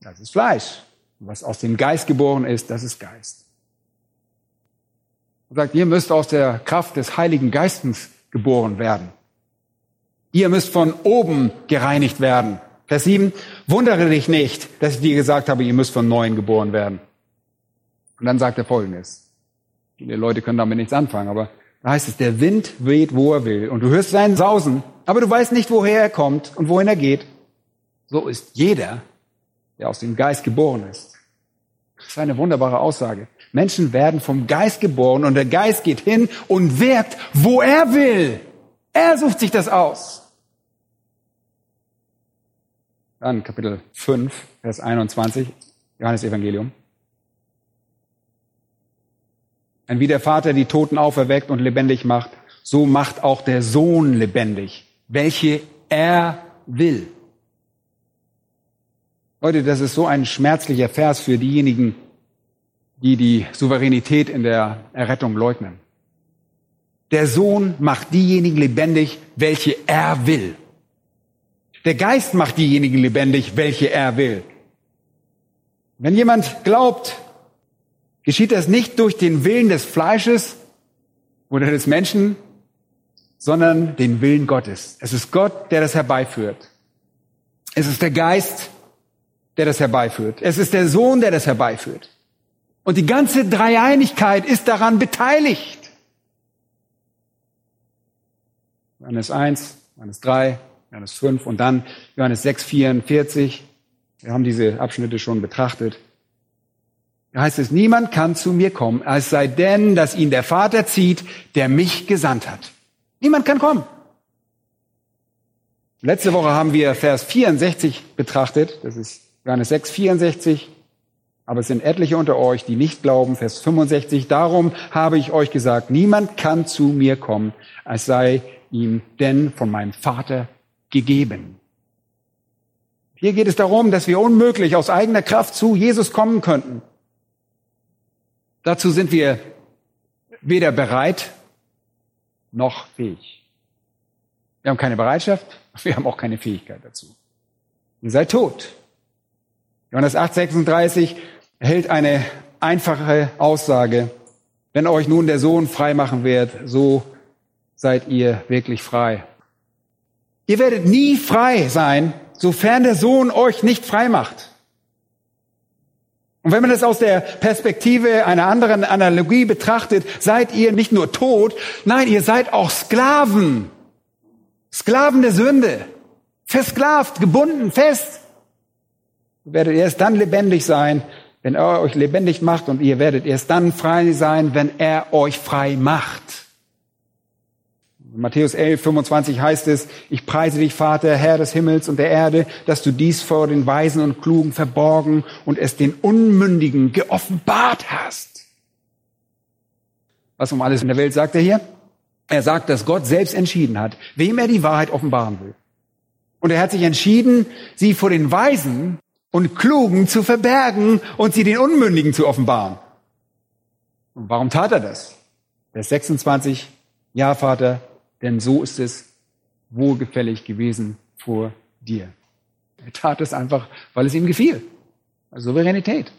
das ist Fleisch. Was aus dem Geist geboren ist, das ist Geist. Er sagt, ihr müsst aus der Kraft des Heiligen Geistes geboren werden. Ihr müsst von oben gereinigt werden. Vers 7, wundere dich nicht, dass ich dir gesagt habe, ihr müsst von neuem geboren werden. Und dann sagt er folgendes. Viele Leute können damit nichts anfangen, aber da heißt es, der Wind weht, wo er will. Und du hörst seinen Sausen, aber du weißt nicht, woher er kommt und wohin er geht. So ist jeder, der aus dem Geist geboren ist. Das ist eine wunderbare Aussage. Menschen werden vom Geist geboren und der Geist geht hin und wirkt, wo er will. Er sucht sich das aus. Dann Kapitel 5, Vers 21, Johannes Evangelium. Denn wie der Vater die Toten auferweckt und lebendig macht, so macht auch der Sohn lebendig, welche er will. Leute, das ist so ein schmerzlicher Vers für diejenigen, die die Souveränität in der Errettung leugnen. Der Sohn macht diejenigen lebendig, welche er will. Der Geist macht diejenigen lebendig, welche er will. Wenn jemand glaubt, geschieht das nicht durch den Willen des Fleisches oder des Menschen, sondern den Willen Gottes. Es ist Gott, der das herbeiführt. Es ist der Geist, der das herbeiführt. Es ist der Sohn, der das herbeiführt. Und die ganze Dreieinigkeit ist daran beteiligt. Johannes 1, Johannes 3, Johannes 5 und dann Johannes 6, 44. Wir haben diese Abschnitte schon betrachtet. Da heißt es, niemand kann zu mir kommen, als sei denn, dass ihn der Vater zieht, der mich gesandt hat. Niemand kann kommen. Letzte Woche haben wir Vers 64 betrachtet. Das ist Johannes 6, 64. Aber es sind etliche unter euch, die nicht glauben. Vers 65. Darum habe ich euch gesagt, niemand kann zu mir kommen, als sei ihm denn von meinem Vater gegeben. Hier geht es darum, dass wir unmöglich aus eigener Kraft zu Jesus kommen könnten. Dazu sind wir weder bereit noch fähig. Wir haben keine Bereitschaft, wir haben auch keine Fähigkeit dazu. Ihr seid tot. Johannes 8, 36 hält eine einfache Aussage. Wenn euch nun der Sohn frei machen wird, so seid ihr wirklich frei. Ihr werdet nie frei sein, sofern der Sohn euch nicht frei macht. Und wenn man das aus der Perspektive einer anderen Analogie betrachtet, seid ihr nicht nur tot, nein, ihr seid auch Sklaven. Sklaven der Sünde. Versklavt, gebunden, fest. Ihr werdet erst dann lebendig sein, wenn er euch lebendig macht und ihr werdet erst dann frei sein, wenn er euch frei macht. Matthäus 11, 25 heißt es, ich preise dich, Vater, Herr des Himmels und der Erde, dass du dies vor den Weisen und Klugen verborgen und es den Unmündigen geoffenbart hast. Was um alles in der Welt sagt er hier? Er sagt, dass Gott selbst entschieden hat, wem er die Wahrheit offenbaren will. Und er hat sich entschieden, sie vor den Weisen und Klugen zu verbergen und sie den Unmündigen zu offenbaren. Und warum tat er das? Vers 26, ja, Vater, denn so ist es wohlgefällig gewesen vor dir. Er tat es einfach, weil es ihm gefiel. Also Souveränität.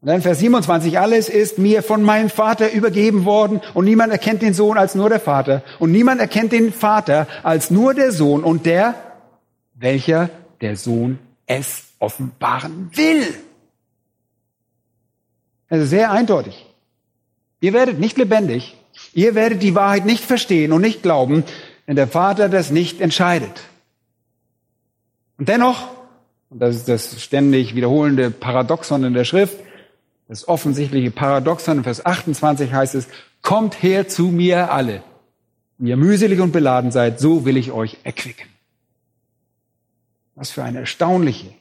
Und dann Vers 27, alles ist mir von meinem Vater übergeben worden und niemand erkennt den Sohn als nur der Vater und niemand erkennt den Vater als nur der Sohn und der, welcher der Sohn es offenbaren will. Also sehr eindeutig. Ihr werdet nicht lebendig, ihr werdet die Wahrheit nicht verstehen und nicht glauben, wenn der Vater das nicht entscheidet. Und dennoch, und das ist das ständig wiederholende Paradoxon in der Schrift, das offensichtliche Paradoxon in Vers 28 heißt es, kommt her zu mir alle, die ihr mühselig und beladen seid, so will ich euch erquicken. Was für eine erstaunliche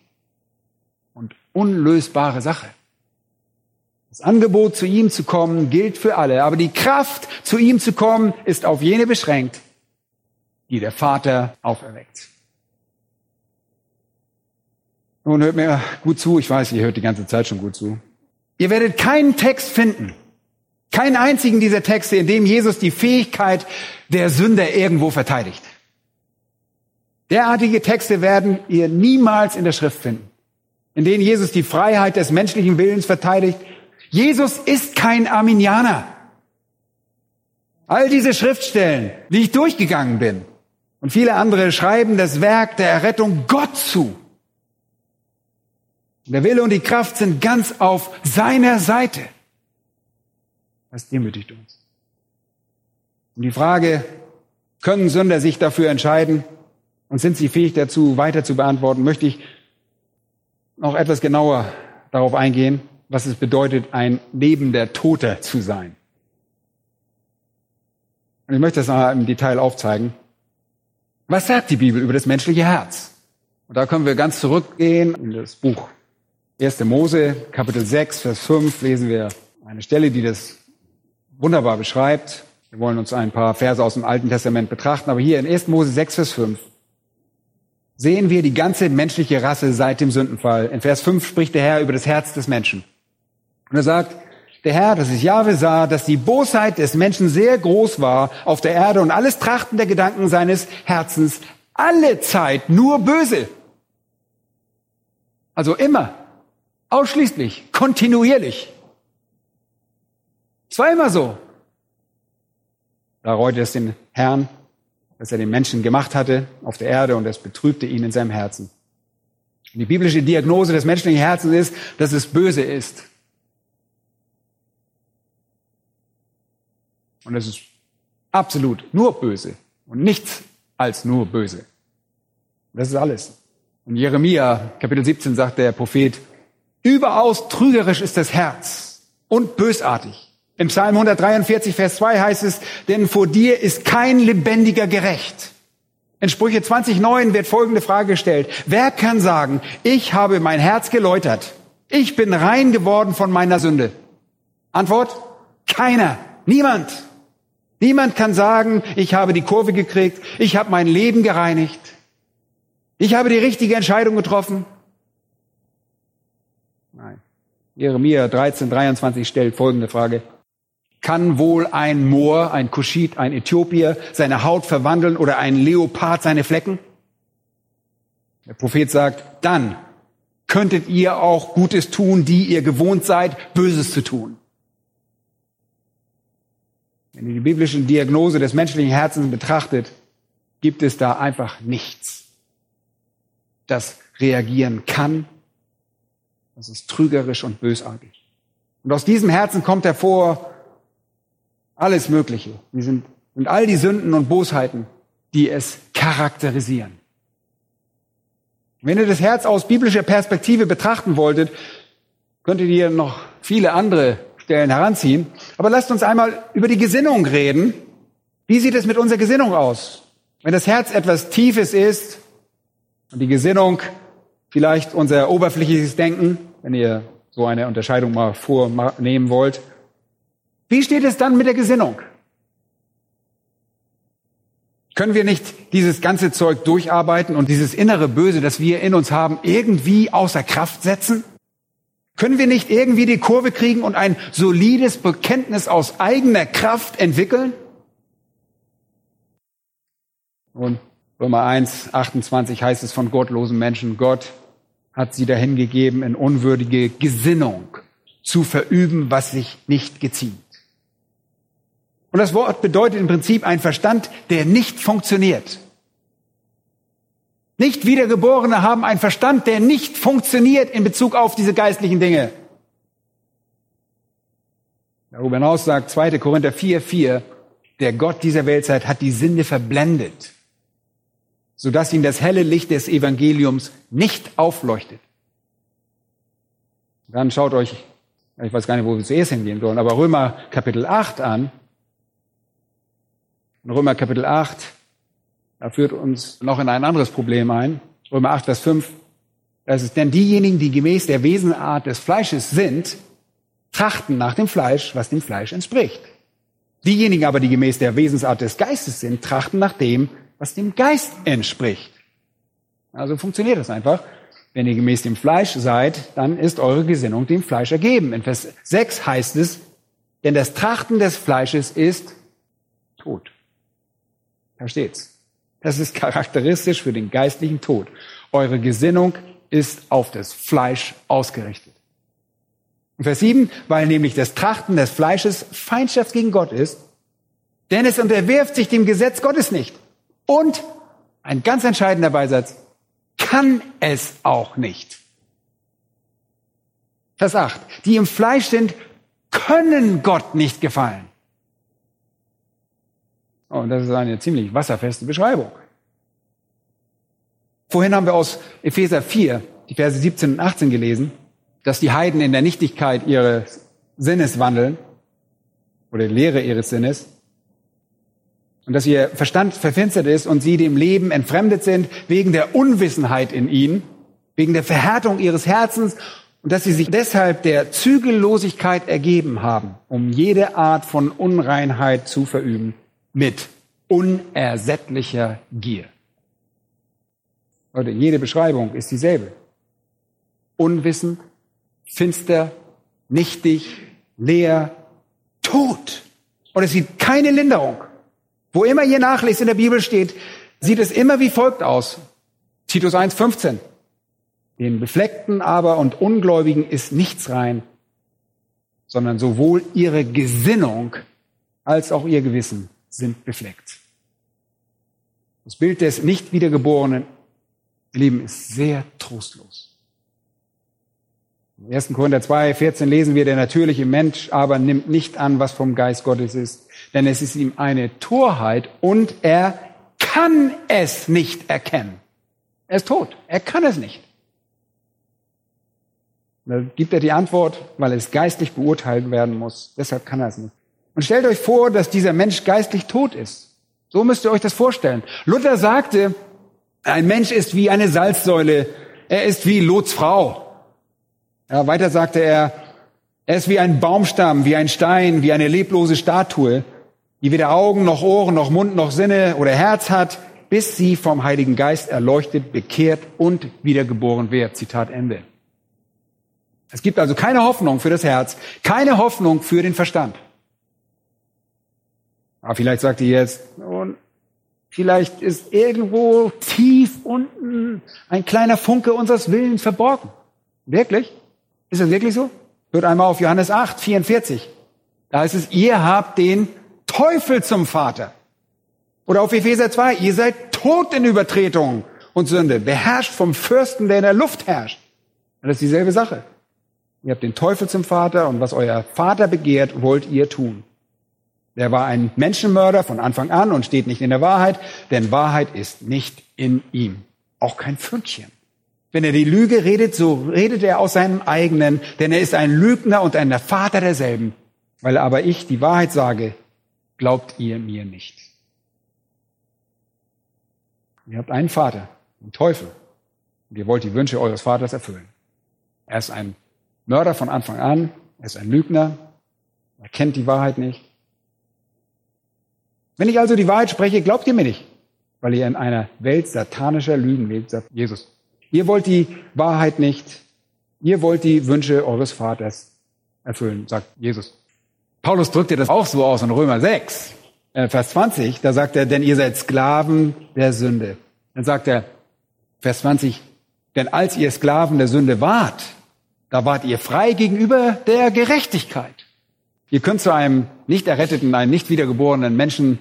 unlösbare Sache. Das Angebot, zu ihm zu kommen, gilt für alle, aber die Kraft, zu ihm zu kommen, ist auf jene beschränkt, die der Vater auferweckt. Nun hört mir gut zu, ich weiß, ihr hört die ganze Zeit schon gut zu. Ihr werdet keinen Text finden, keinen einzigen dieser Texte, in dem Jesus die Fähigkeit der Sünder irgendwo verteidigt. Derartige Texte werden ihr niemals in der Schrift finden, in denen Jesus die Freiheit des menschlichen Willens verteidigt. Jesus ist kein Arminianer. All diese Schriftstellen, die ich durchgegangen bin, und viele andere schreiben das Werk der Errettung Gott zu. Der Wille und die Kraft sind ganz auf seiner Seite. Das demütigt uns. Und die Frage, können Sünder sich dafür entscheiden und sind sie fähig dazu, weiter zu beantworten, möchte ich noch etwas genauer darauf eingehen, was es bedeutet, ein lebender Toter zu sein. Und ich möchte das noch im Detail aufzeigen. Was sagt die Bibel über das menschliche Herz? Und da können wir ganz zurückgehen in das Buch 1. Mose, Kapitel 6, Vers 5 lesen wir eine Stelle, die das wunderbar beschreibt. Wir wollen uns ein paar Verse aus dem Alten Testament betrachten, aber hier in 1. Mose 6, Vers 5 sehen wir die ganze menschliche Rasse seit dem Sündenfall. In Vers 5 spricht der Herr über das Herz des Menschen. Und er sagt, der Herr, das ist Jahwe, sah, dass die Bosheit des Menschen sehr groß war auf der Erde und alles Trachten der Gedanken seines Herzens alle Zeit nur böse. Also immer Ausschließlich, kontinuierlich. Es war immer so. Da reute es den Herrn, dass er den Menschen gemacht hatte auf der Erde und es betrübte ihn in seinem Herzen. Und die biblische Diagnose des menschlichen Herzens ist, dass es böse ist. Und es ist absolut nur böse und nichts als nur böse. das ist alles. In Jeremia Kapitel 17 sagt der Prophet, Überaus trügerisch ist das Herz und bösartig. Im Psalm 143, Vers 2 heißt es, denn vor dir ist kein lebendiger gerecht. In Sprüche 20.9 wird folgende Frage gestellt. Wer kann sagen, ich habe mein Herz geläutert. Ich bin rein geworden von meiner Sünde. Antwort? Keiner. Niemand. Niemand kann sagen, ich habe die Kurve gekriegt. Ich habe mein Leben gereinigt. Ich habe die richtige Entscheidung getroffen. Nein. Jeremia 13, 23 stellt folgende Frage. Kann wohl ein Moor, ein Kuschit, ein Äthiopier seine Haut verwandeln oder ein Leopard seine Flecken? Der Prophet sagt, dann könntet ihr auch Gutes tun, die ihr gewohnt seid, Böses zu tun. Wenn ihr die biblische Diagnose des menschlichen Herzens betrachtet, gibt es da einfach nichts, das reagieren kann das ist trügerisch und bösartig. Und aus diesem Herzen kommt hervor alles Mögliche. Die sind, sind all die Sünden und Bosheiten, die es charakterisieren. Wenn ihr das Herz aus biblischer Perspektive betrachten wolltet, könntet ihr noch viele andere Stellen heranziehen. Aber lasst uns einmal über die Gesinnung reden. Wie sieht es mit unserer Gesinnung aus? Wenn das Herz etwas Tiefes ist und die Gesinnung vielleicht unser oberflächliches Denken, wenn ihr so eine Unterscheidung mal vornehmen wollt. Wie steht es dann mit der Gesinnung? Können wir nicht dieses ganze Zeug durcharbeiten und dieses innere Böse, das wir in uns haben, irgendwie außer Kraft setzen? Können wir nicht irgendwie die Kurve kriegen und ein solides Bekenntnis aus eigener Kraft entwickeln? Und Römer 1, 28 heißt es von gottlosen Menschen, Gott hat sie dahingegeben in unwürdige Gesinnung zu verüben, was sich nicht geziemt. Und das Wort bedeutet im Prinzip ein Verstand, der nicht funktioniert. Nicht Wiedergeborene haben einen Verstand, der nicht funktioniert in Bezug auf diese geistlichen Dinge. Darüber hinaus sagt 2. Korinther 4, 4, der Gott dieser Weltzeit hat die Sinne verblendet, sodass ihn das helle Licht des Evangeliums nicht aufleuchtet. Dann schaut euch, ich weiß gar nicht, wo wir zuerst hingehen sollen, aber Römer Kapitel 8 an. In Römer Kapitel 8, da führt uns noch in ein anderes Problem ein. Römer 8, Vers 5. Das ist, denn diejenigen, die gemäß der Wesenart des Fleisches sind, trachten nach dem Fleisch, was dem Fleisch entspricht. Diejenigen aber, die gemäß der Wesensart des Geistes sind, trachten nach dem, was dem Geist entspricht. Also funktioniert das einfach. Wenn ihr gemäß dem Fleisch seid, dann ist eure Gesinnung dem Fleisch ergeben. In Vers 6 heißt es, denn das Trachten des Fleisches ist Tod. Da steht's. Das ist charakteristisch für den geistlichen Tod. Eure Gesinnung ist auf das Fleisch ausgerichtet. In Vers 7, weil nämlich das Trachten des Fleisches Feindschaft gegen Gott ist, denn es unterwirft sich dem Gesetz Gottes nicht. Und ein ganz entscheidender Beisatz, kann es auch nicht. Vers 8, die im Fleisch sind, können Gott nicht gefallen. Und das ist eine ziemlich wasserfeste Beschreibung. Vorhin haben wir aus Epheser 4, die Verse 17 und 18 gelesen dass die Heiden in der Nichtigkeit ihres Sinnes wandeln oder die Lehre ihres Sinnes und dass ihr Verstand verfinstert ist und sie dem Leben entfremdet sind wegen der Unwissenheit in ihnen, wegen der Verhärtung ihres Herzens und dass sie sich deshalb der Zügellosigkeit ergeben haben, um jede Art von Unreinheit zu verüben mit unersättlicher Gier. Leute, jede Beschreibung ist dieselbe. Unwissend, finster, nichtig, leer, tot. Und es sieht keine Linderung. Wo immer ihr nachlest in der Bibel steht, sieht es immer wie folgt aus. Titus 1,15. Den Befleckten aber und Ungläubigen ist nichts rein, sondern sowohl ihre Gesinnung als auch ihr Gewissen sind befleckt. Das Bild des nicht wiedergeborenen Leben ist sehr trostlos. Im 1. Korinther 2, 14 lesen wir, der natürliche Mensch aber nimmt nicht an, was vom Geist Gottes ist, denn es ist ihm eine Torheit und er kann es nicht erkennen. Er ist tot. Er kann es nicht. Da gibt er die Antwort, weil es geistlich beurteilt werden muss. Deshalb kann er es nicht. Und stellt euch vor, dass dieser Mensch geistlich tot ist. So müsst ihr euch das vorstellen. Luther sagte, ein Mensch ist wie eine Salzsäule. Er ist wie Lots Frau. Ja, weiter sagte er, er ist wie ein Baumstamm, wie ein Stein, wie eine leblose Statue, die weder Augen noch Ohren noch Mund noch Sinne oder Herz hat, bis sie vom Heiligen Geist erleuchtet, bekehrt und wiedergeboren wird. Zitat Ende. Es gibt also keine Hoffnung für das Herz, keine Hoffnung für den Verstand. Aber vielleicht sagt ihr jetzt, und vielleicht ist irgendwo tief unten ein kleiner Funke unseres Willens verborgen. Wirklich? Ist das wirklich so? Hört einmal auf Johannes 8, 44. Da heißt es, ihr habt den Teufel zum Vater. Oder auf Epheser 2, ihr seid tot in Übertretung und Sünde, beherrscht vom Fürsten, der in der Luft herrscht. Das ist dieselbe Sache. Ihr habt den Teufel zum Vater und was euer Vater begehrt, wollt ihr tun. Der war ein Menschenmörder von Anfang an und steht nicht in der Wahrheit, denn Wahrheit ist nicht in ihm. Auch kein Pfündchen. Wenn er die Lüge redet, so redet er aus seinem eigenen, denn er ist ein Lügner und ein Vater derselben. Weil aber ich die Wahrheit sage, glaubt ihr mir nicht. Ihr habt einen Vater, den Teufel, und ihr wollt die Wünsche eures Vaters erfüllen. Er ist ein Mörder von Anfang an, er ist ein Lügner, er kennt die Wahrheit nicht. Wenn ich also die Wahrheit spreche, glaubt ihr mir nicht, weil ihr in einer Welt satanischer Lügen lebt, sagt Jesus. Ihr wollt die Wahrheit nicht. Ihr wollt die Wünsche eures Vaters erfüllen, sagt Jesus. Paulus drückt dir das auch so aus in Römer 6, äh, Vers 20. Da sagt er, denn ihr seid Sklaven der Sünde. Dann sagt er, Vers 20, denn als ihr Sklaven der Sünde wart, Da wart ihr frei gegenüber der Gerechtigkeit. Ihr könnt zu einem nicht erretteten, einem nicht wiedergeborenen Menschen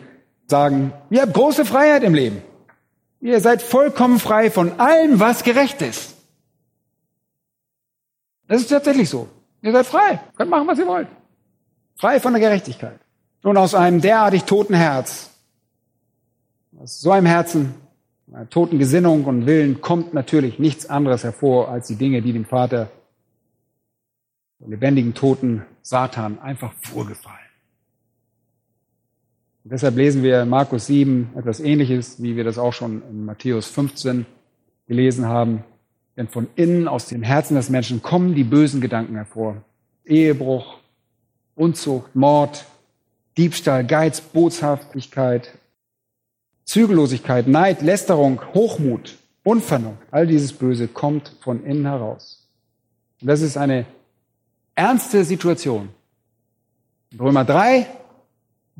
sagen, ihr habt große Freiheit im Leben. Ihr seid vollkommen frei von allem, was gerecht ist. Das ist tatsächlich so. Ihr seid frei. Könnt machen, was ihr wollt. Frei von der Gerechtigkeit. Nun aus einem derartig toten Herz, aus so einem Herzen, einer toten Gesinnung und Willen kommt natürlich nichts anderes hervor als die Dinge, die dem Vater, dem lebendigen Toten Satan einfach vorgefallen. Und deshalb lesen wir in Markus 7 etwas Ähnliches, wie wir das auch schon in Matthäus 15 gelesen haben. Denn von innen aus dem Herzen des Menschen kommen die bösen Gedanken hervor. Ehebruch, Unzucht, Mord, Diebstahl, Geiz, Booshaftigkeit, Zügellosigkeit, Neid, Lästerung, Hochmut, Unvernunft. All dieses Böse kommt von innen heraus. Und das ist eine ernste Situation. Römer 3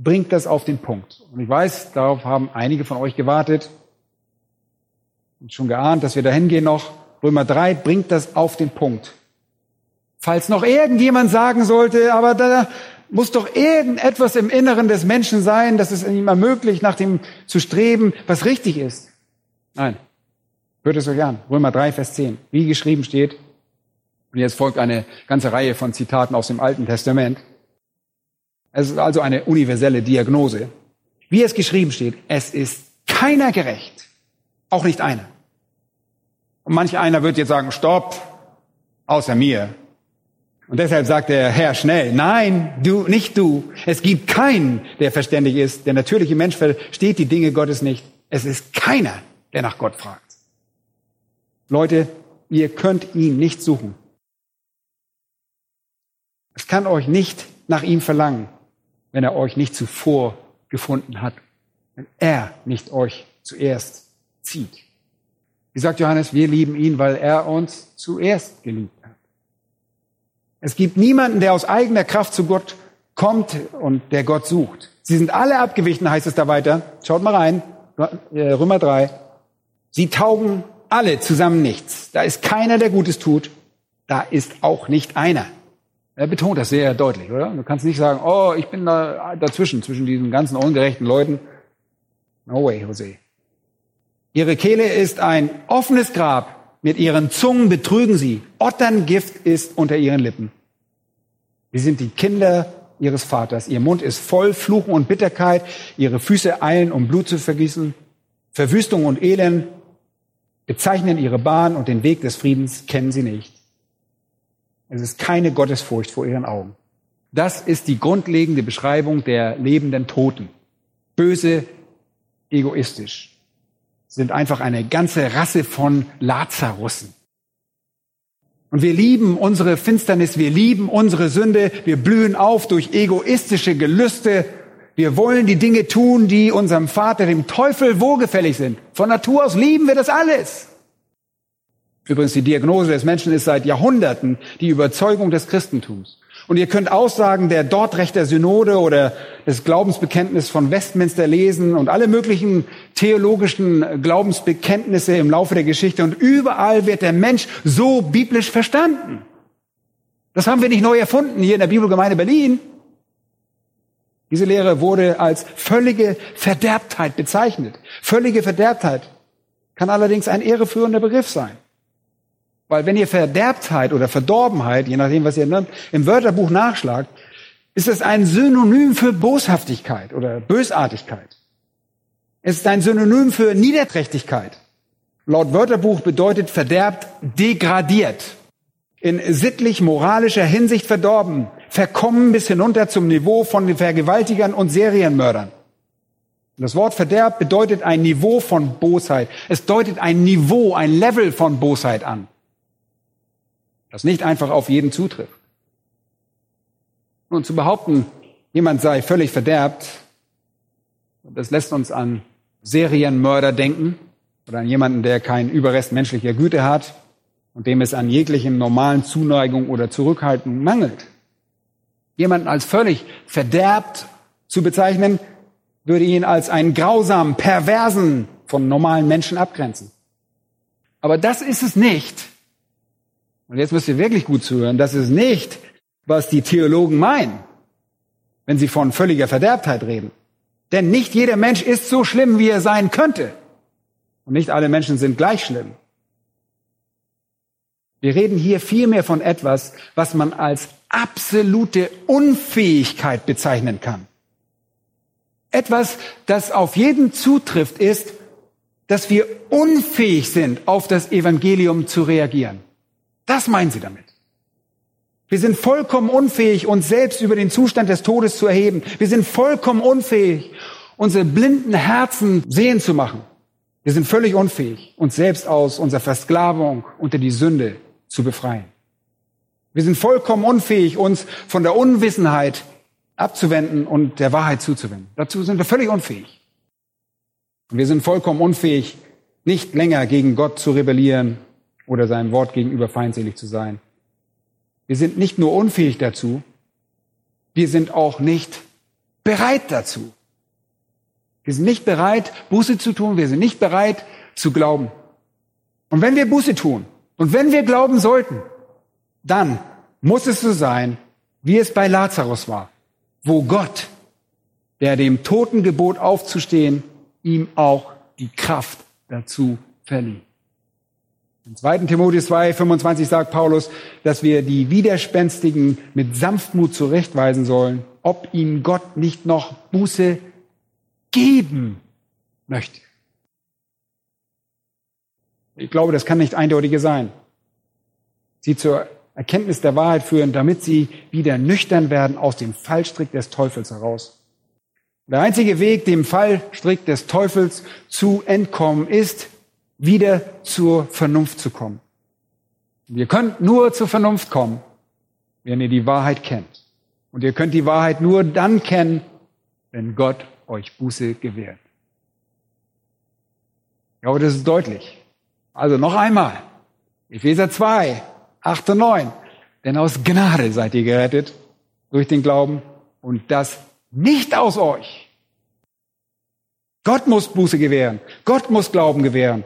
bringt das auf den Punkt. Und ich weiß, darauf haben einige von euch gewartet und schon geahnt, dass wir da hingehen noch. Römer 3 bringt das auf den Punkt. Falls noch irgendjemand sagen sollte, aber da muss doch irgendetwas im Inneren des Menschen sein, dass es ihm ermöglicht, nach dem zu streben, was richtig ist. Nein. Hört es euch an. Römer 3, Vers 10. Wie geschrieben steht. Und jetzt folgt eine ganze Reihe von Zitaten aus dem Alten Testament. Es ist also eine universelle Diagnose. Wie es geschrieben steht, es ist keiner gerecht. Auch nicht einer. Und manch einer wird jetzt sagen, stopp, außer mir. Und deshalb sagt der Herr schnell, nein, du, nicht du. Es gibt keinen, der verständig ist. Der natürliche Mensch versteht die Dinge Gottes nicht. Es ist keiner, der nach Gott fragt. Leute, ihr könnt ihn nicht suchen. Es kann euch nicht nach ihm verlangen wenn er euch nicht zuvor gefunden hat, wenn er nicht euch zuerst zieht. Wie sagt Johannes, wir lieben ihn, weil er uns zuerst geliebt hat. Es gibt niemanden, der aus eigener Kraft zu Gott kommt und der Gott sucht. Sie sind alle abgewichen, heißt es da weiter. Schaut mal rein, Römer 3. Sie taugen alle zusammen nichts. Da ist keiner, der Gutes tut. Da ist auch nicht einer. Er betont das sehr deutlich, oder? Du kannst nicht sagen, oh, ich bin da dazwischen, zwischen diesen ganzen ungerechten Leuten. No way, Jose. Ihre Kehle ist ein offenes Grab. Mit ihren Zungen betrügen sie. Otterngift ist unter ihren Lippen. Sie sind die Kinder ihres Vaters. Ihr Mund ist voll Fluchen und Bitterkeit. Ihre Füße eilen, um Blut zu vergießen. Verwüstung und Elend bezeichnen ihre Bahn und den Weg des Friedens kennen sie nicht. Es ist keine Gottesfurcht vor ihren Augen. Das ist die grundlegende Beschreibung der lebenden Toten. Böse, egoistisch. Sind einfach eine ganze Rasse von Lazarussen. Und wir lieben unsere Finsternis, wir lieben unsere Sünde, wir blühen auf durch egoistische Gelüste. Wir wollen die Dinge tun, die unserem Vater, dem Teufel, wohlgefällig sind. Von Natur aus lieben wir das alles. Übrigens, die Diagnose des Menschen ist seit Jahrhunderten die Überzeugung des Christentums. Und ihr könnt Aussagen der Dortrechter Synode oder des Glaubensbekenntnisses von Westminster lesen und alle möglichen theologischen Glaubensbekenntnisse im Laufe der Geschichte. Und überall wird der Mensch so biblisch verstanden. Das haben wir nicht neu erfunden hier in der Bibelgemeinde Berlin. Diese Lehre wurde als völlige Verderbtheit bezeichnet. Völlige Verderbtheit kann allerdings ein irreführender Begriff sein. Weil wenn ihr Verderbtheit oder Verdorbenheit, je nachdem, was ihr nennt, im Wörterbuch nachschlagt, ist es ein Synonym für Boshaftigkeit oder Bösartigkeit. Es ist ein Synonym für Niederträchtigkeit. Laut Wörterbuch bedeutet verderbt degradiert, in sittlich-moralischer Hinsicht verdorben, verkommen bis hinunter zum Niveau von Vergewaltigern und Serienmördern. Das Wort Verderb bedeutet ein Niveau von Bosheit. Es deutet ein Niveau, ein Level von Bosheit an das nicht einfach auf jeden zutrifft. Und zu behaupten, jemand sei völlig verderbt, das lässt uns an Serienmörder denken oder an jemanden, der keinen Überrest menschlicher Güte hat und dem es an jeglichem normalen Zuneigung oder Zurückhaltung mangelt. Jemanden als völlig verderbt zu bezeichnen, würde ihn als einen grausamen, perversen von normalen Menschen abgrenzen. Aber das ist es nicht, Und jetzt müsst ihr wirklich gut zuhören, das ist nicht, was die Theologen meinen, wenn sie von völliger Verderbtheit reden. Denn nicht jeder Mensch ist so schlimm, wie er sein könnte. Und nicht alle Menschen sind gleich schlimm. Wir reden hier vielmehr von etwas, was man als absolute Unfähigkeit bezeichnen kann. Etwas, das auf jeden zutrifft, ist, dass wir unfähig sind, auf das Evangelium zu reagieren. Das meinen sie damit. Wir sind vollkommen unfähig, uns selbst über den Zustand des Todes zu erheben. Wir sind vollkommen unfähig, unsere blinden Herzen sehen zu machen. Wir sind völlig unfähig, uns selbst aus unserer Versklavung unter die Sünde zu befreien. Wir sind vollkommen unfähig, uns von der Unwissenheit abzuwenden und der Wahrheit zuzuwenden. Dazu sind wir völlig unfähig. Und wir sind vollkommen unfähig, nicht länger gegen Gott zu rebellieren oder seinem Wort gegenüber feindselig zu sein. Wir sind nicht nur unfähig dazu, wir sind auch nicht bereit dazu. Wir sind nicht bereit, Buße zu tun, wir sind nicht bereit zu glauben. Und wenn wir Buße tun und wenn wir glauben sollten, dann muss es so sein, wie es bei Lazarus war, wo Gott, der dem Toten gebot aufzustehen, ihm auch die Kraft dazu verlieh. In 2. Timotheus 2, 25 sagt Paulus, dass wir die Widerspenstigen mit Sanftmut zurechtweisen sollen, ob ihnen Gott nicht noch Buße geben möchte. Ich glaube, das kann nicht eindeutige sein. Sie zur Erkenntnis der Wahrheit führen, damit sie wieder nüchtern werden aus dem Fallstrick des Teufels heraus. Der einzige Weg, dem Fallstrick des Teufels zu entkommen, ist, wieder zur Vernunft zu kommen. Ihr könnt nur zur Vernunft kommen, wenn ihr die Wahrheit kennt. Und ihr könnt die Wahrheit nur dann kennen, wenn Gott euch Buße gewährt. Ich glaube, das ist deutlich. Also noch einmal. Epheser 2, 8 und 9. Denn aus Gnade seid ihr gerettet durch den Glauben und das nicht aus euch. Gott muss Buße gewähren. Gott muss Glauben gewähren.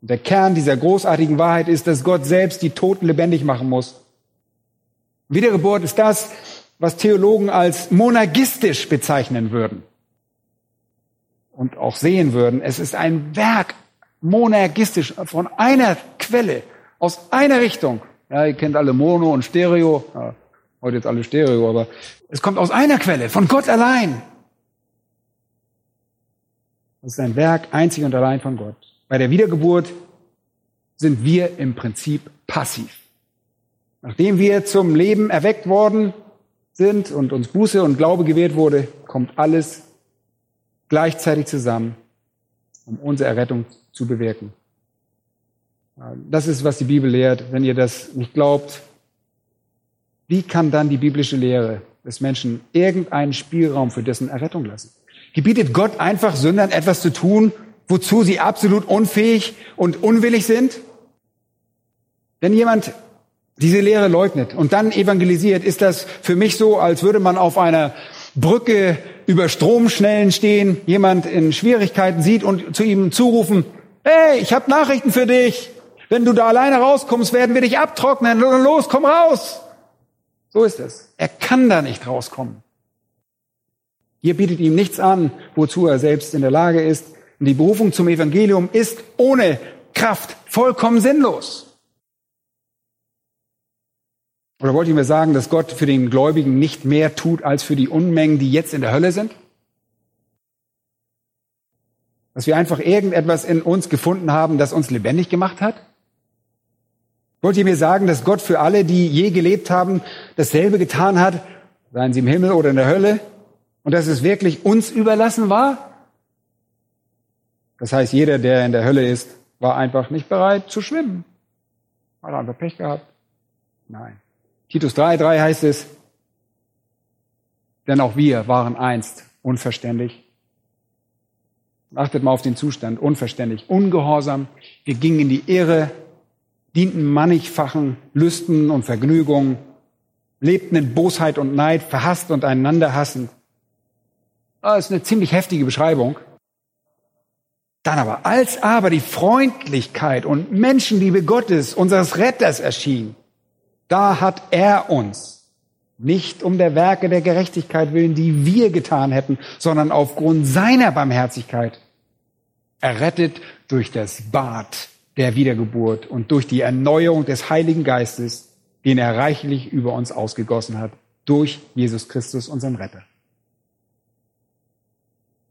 Und der Kern dieser großartigen Wahrheit ist, dass Gott selbst die Toten lebendig machen muss. Wiedergeburt ist das, was Theologen als monagistisch bezeichnen würden und auch sehen würden. Es ist ein Werk monergistisch von einer Quelle, aus einer Richtung. Ja, ihr kennt alle Mono und Stereo. Ja, heute jetzt alle Stereo, aber es kommt aus einer Quelle, von Gott allein. Das ist ein Werk einzig und allein von Gott. Bei der Wiedergeburt sind wir im Prinzip passiv. Nachdem wir zum Leben erweckt worden sind und uns Buße und Glaube gewährt wurde, kommt alles gleichzeitig zusammen, um unsere Errettung zu bewirken. Das ist, was die Bibel lehrt. Wenn ihr das nicht glaubt, wie kann dann die biblische Lehre des Menschen irgendeinen Spielraum für dessen Errettung lassen? Gebietet Gott einfach Sündern etwas zu tun, wozu sie absolut unfähig und unwillig sind? Wenn jemand diese Lehre leugnet und dann evangelisiert, ist das für mich so, als würde man auf einer Brücke über Stromschnellen stehen, jemand in Schwierigkeiten sieht und zu ihm zurufen, hey, ich habe Nachrichten für dich. Wenn du da alleine rauskommst, werden wir dich abtrocknen. Los, komm raus. So ist es. Er kann da nicht rauskommen. Ihr bietet ihm nichts an, wozu er selbst in der Lage ist. Und die Berufung zum Evangelium ist ohne Kraft vollkommen sinnlos. Oder wollt ihr mir sagen, dass Gott für den Gläubigen nicht mehr tut als für die Unmengen, die jetzt in der Hölle sind? Dass wir einfach irgendetwas in uns gefunden haben, das uns lebendig gemacht hat? Wollt ihr mir sagen, dass Gott für alle, die je gelebt haben, dasselbe getan hat, seien sie im Himmel oder in der Hölle, und dass es wirklich uns überlassen war? Das heißt, jeder, der in der Hölle ist, war einfach nicht bereit zu schwimmen. Hat einfach Pech gehabt? Nein. Titus 3,3 heißt es, denn auch wir waren einst unverständig. Achtet mal auf den Zustand, unverständlich, ungehorsam. Wir gingen in die Irre, dienten mannigfachen Lüsten und Vergnügungen, lebten in Bosheit und Neid, verhasst und einander hassend. Das ist eine ziemlich heftige Beschreibung. Dann aber, als aber die Freundlichkeit und Menschenliebe Gottes, unseres Retters erschien, Da hat er uns nicht um der Werke der Gerechtigkeit willen, die wir getan hätten, sondern aufgrund seiner Barmherzigkeit errettet durch das Bad der Wiedergeburt und durch die Erneuerung des Heiligen Geistes, den er reichlich über uns ausgegossen hat, durch Jesus Christus, unseren Retter.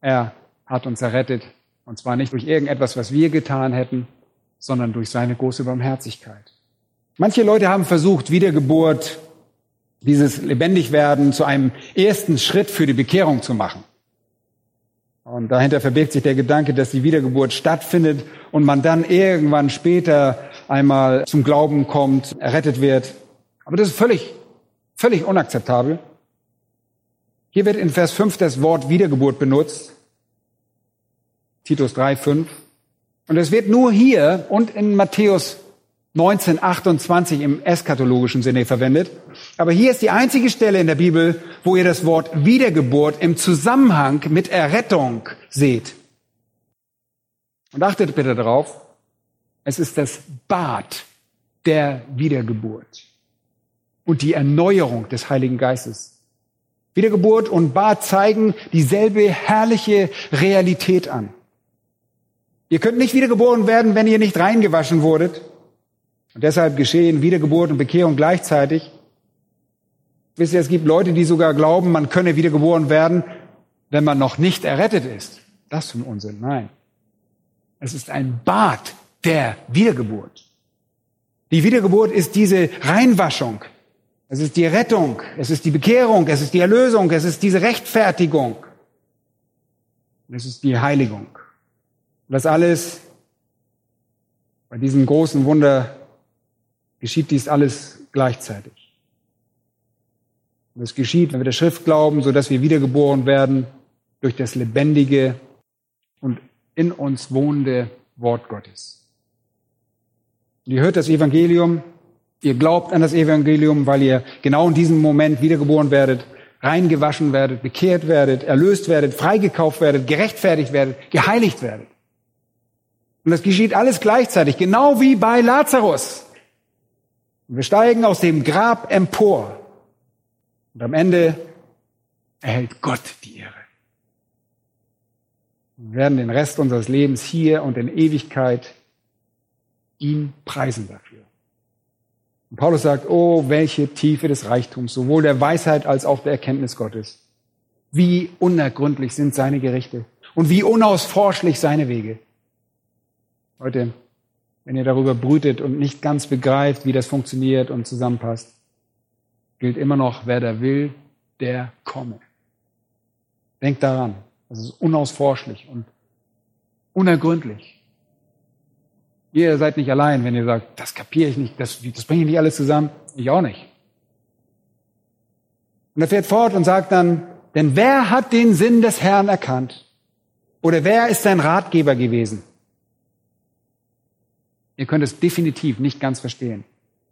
Er hat uns errettet, und zwar nicht durch irgendetwas, was wir getan hätten, sondern durch seine große Barmherzigkeit. Manche Leute haben versucht, Wiedergeburt, dieses Lebendigwerden zu einem ersten Schritt für die Bekehrung zu machen. Und dahinter verbirgt sich der Gedanke, dass die Wiedergeburt stattfindet und man dann irgendwann später einmal zum Glauben kommt, errettet wird. Aber das ist völlig, völlig unakzeptabel. Hier wird in Vers 5 das Wort Wiedergeburt benutzt. Titus 3, 5. Und es wird nur hier und in Matthäus 1928 im eskatologischen Sinne verwendet. Aber hier ist die einzige Stelle in der Bibel, wo ihr das Wort Wiedergeburt im Zusammenhang mit Errettung seht. Und achtet bitte darauf, es ist das Bad der Wiedergeburt und die Erneuerung des Heiligen Geistes. Wiedergeburt und Bad zeigen dieselbe herrliche Realität an. Ihr könnt nicht wiedergeboren werden, wenn ihr nicht reingewaschen wurdet. Und deshalb geschehen Wiedergeburt und Bekehrung gleichzeitig. Wisst ihr, es gibt Leute, die sogar glauben, man könne wiedergeboren werden, wenn man noch nicht errettet ist. Das ist ein Unsinn. Nein. Es ist ein Bad der Wiedergeburt. Die Wiedergeburt ist diese Reinwaschung. Es ist die Rettung. Es ist die Bekehrung. Es ist die Erlösung. Es ist diese Rechtfertigung. es ist die Heiligung. Und das alles bei diesem großen Wunder geschieht dies alles gleichzeitig. Und es geschieht, wenn wir der Schrift glauben, so dass wir wiedergeboren werden durch das lebendige und in uns wohnende Wort Gottes. Und ihr hört das Evangelium, ihr glaubt an das Evangelium, weil ihr genau in diesem Moment wiedergeboren werdet, reingewaschen werdet, bekehrt werdet, erlöst werdet, freigekauft werdet, gerechtfertigt werdet, geheiligt werdet. Und das geschieht alles gleichzeitig, genau wie bei Lazarus. Und wir steigen aus dem Grab empor. Und am Ende erhält Gott die Ehre. Wir werden den Rest unseres Lebens hier und in Ewigkeit ihn preisen dafür. Und Paulus sagt, oh, welche Tiefe des Reichtums, sowohl der Weisheit als auch der Erkenntnis Gottes. Wie unergründlich sind seine Gerichte und wie unausforschlich seine Wege. Leute, wenn ihr darüber brütet und nicht ganz begreift, wie das funktioniert und zusammenpasst, gilt immer noch, wer da will, der komme. Denkt daran, das ist unausforschlich und unergründlich. Ihr seid nicht allein, wenn ihr sagt, das kapiere ich nicht, das, das bringe ich nicht alles zusammen. Ich auch nicht. Und er fährt fort und sagt dann, denn wer hat den Sinn des Herrn erkannt? Oder wer ist sein Ratgeber gewesen? Ihr könnt es definitiv nicht ganz verstehen.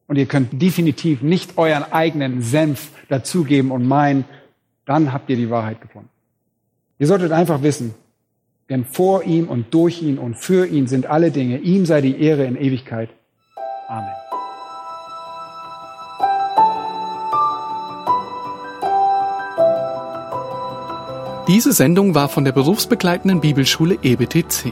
Und ihr könnt definitiv nicht euren eigenen Senf dazugeben und meinen, dann habt ihr die Wahrheit gefunden. Ihr solltet einfach wissen, denn vor ihm und durch ihn und für ihn sind alle Dinge. Ihm sei die Ehre in Ewigkeit. Amen. Diese Sendung war von der berufsbegleitenden Bibelschule EBTC.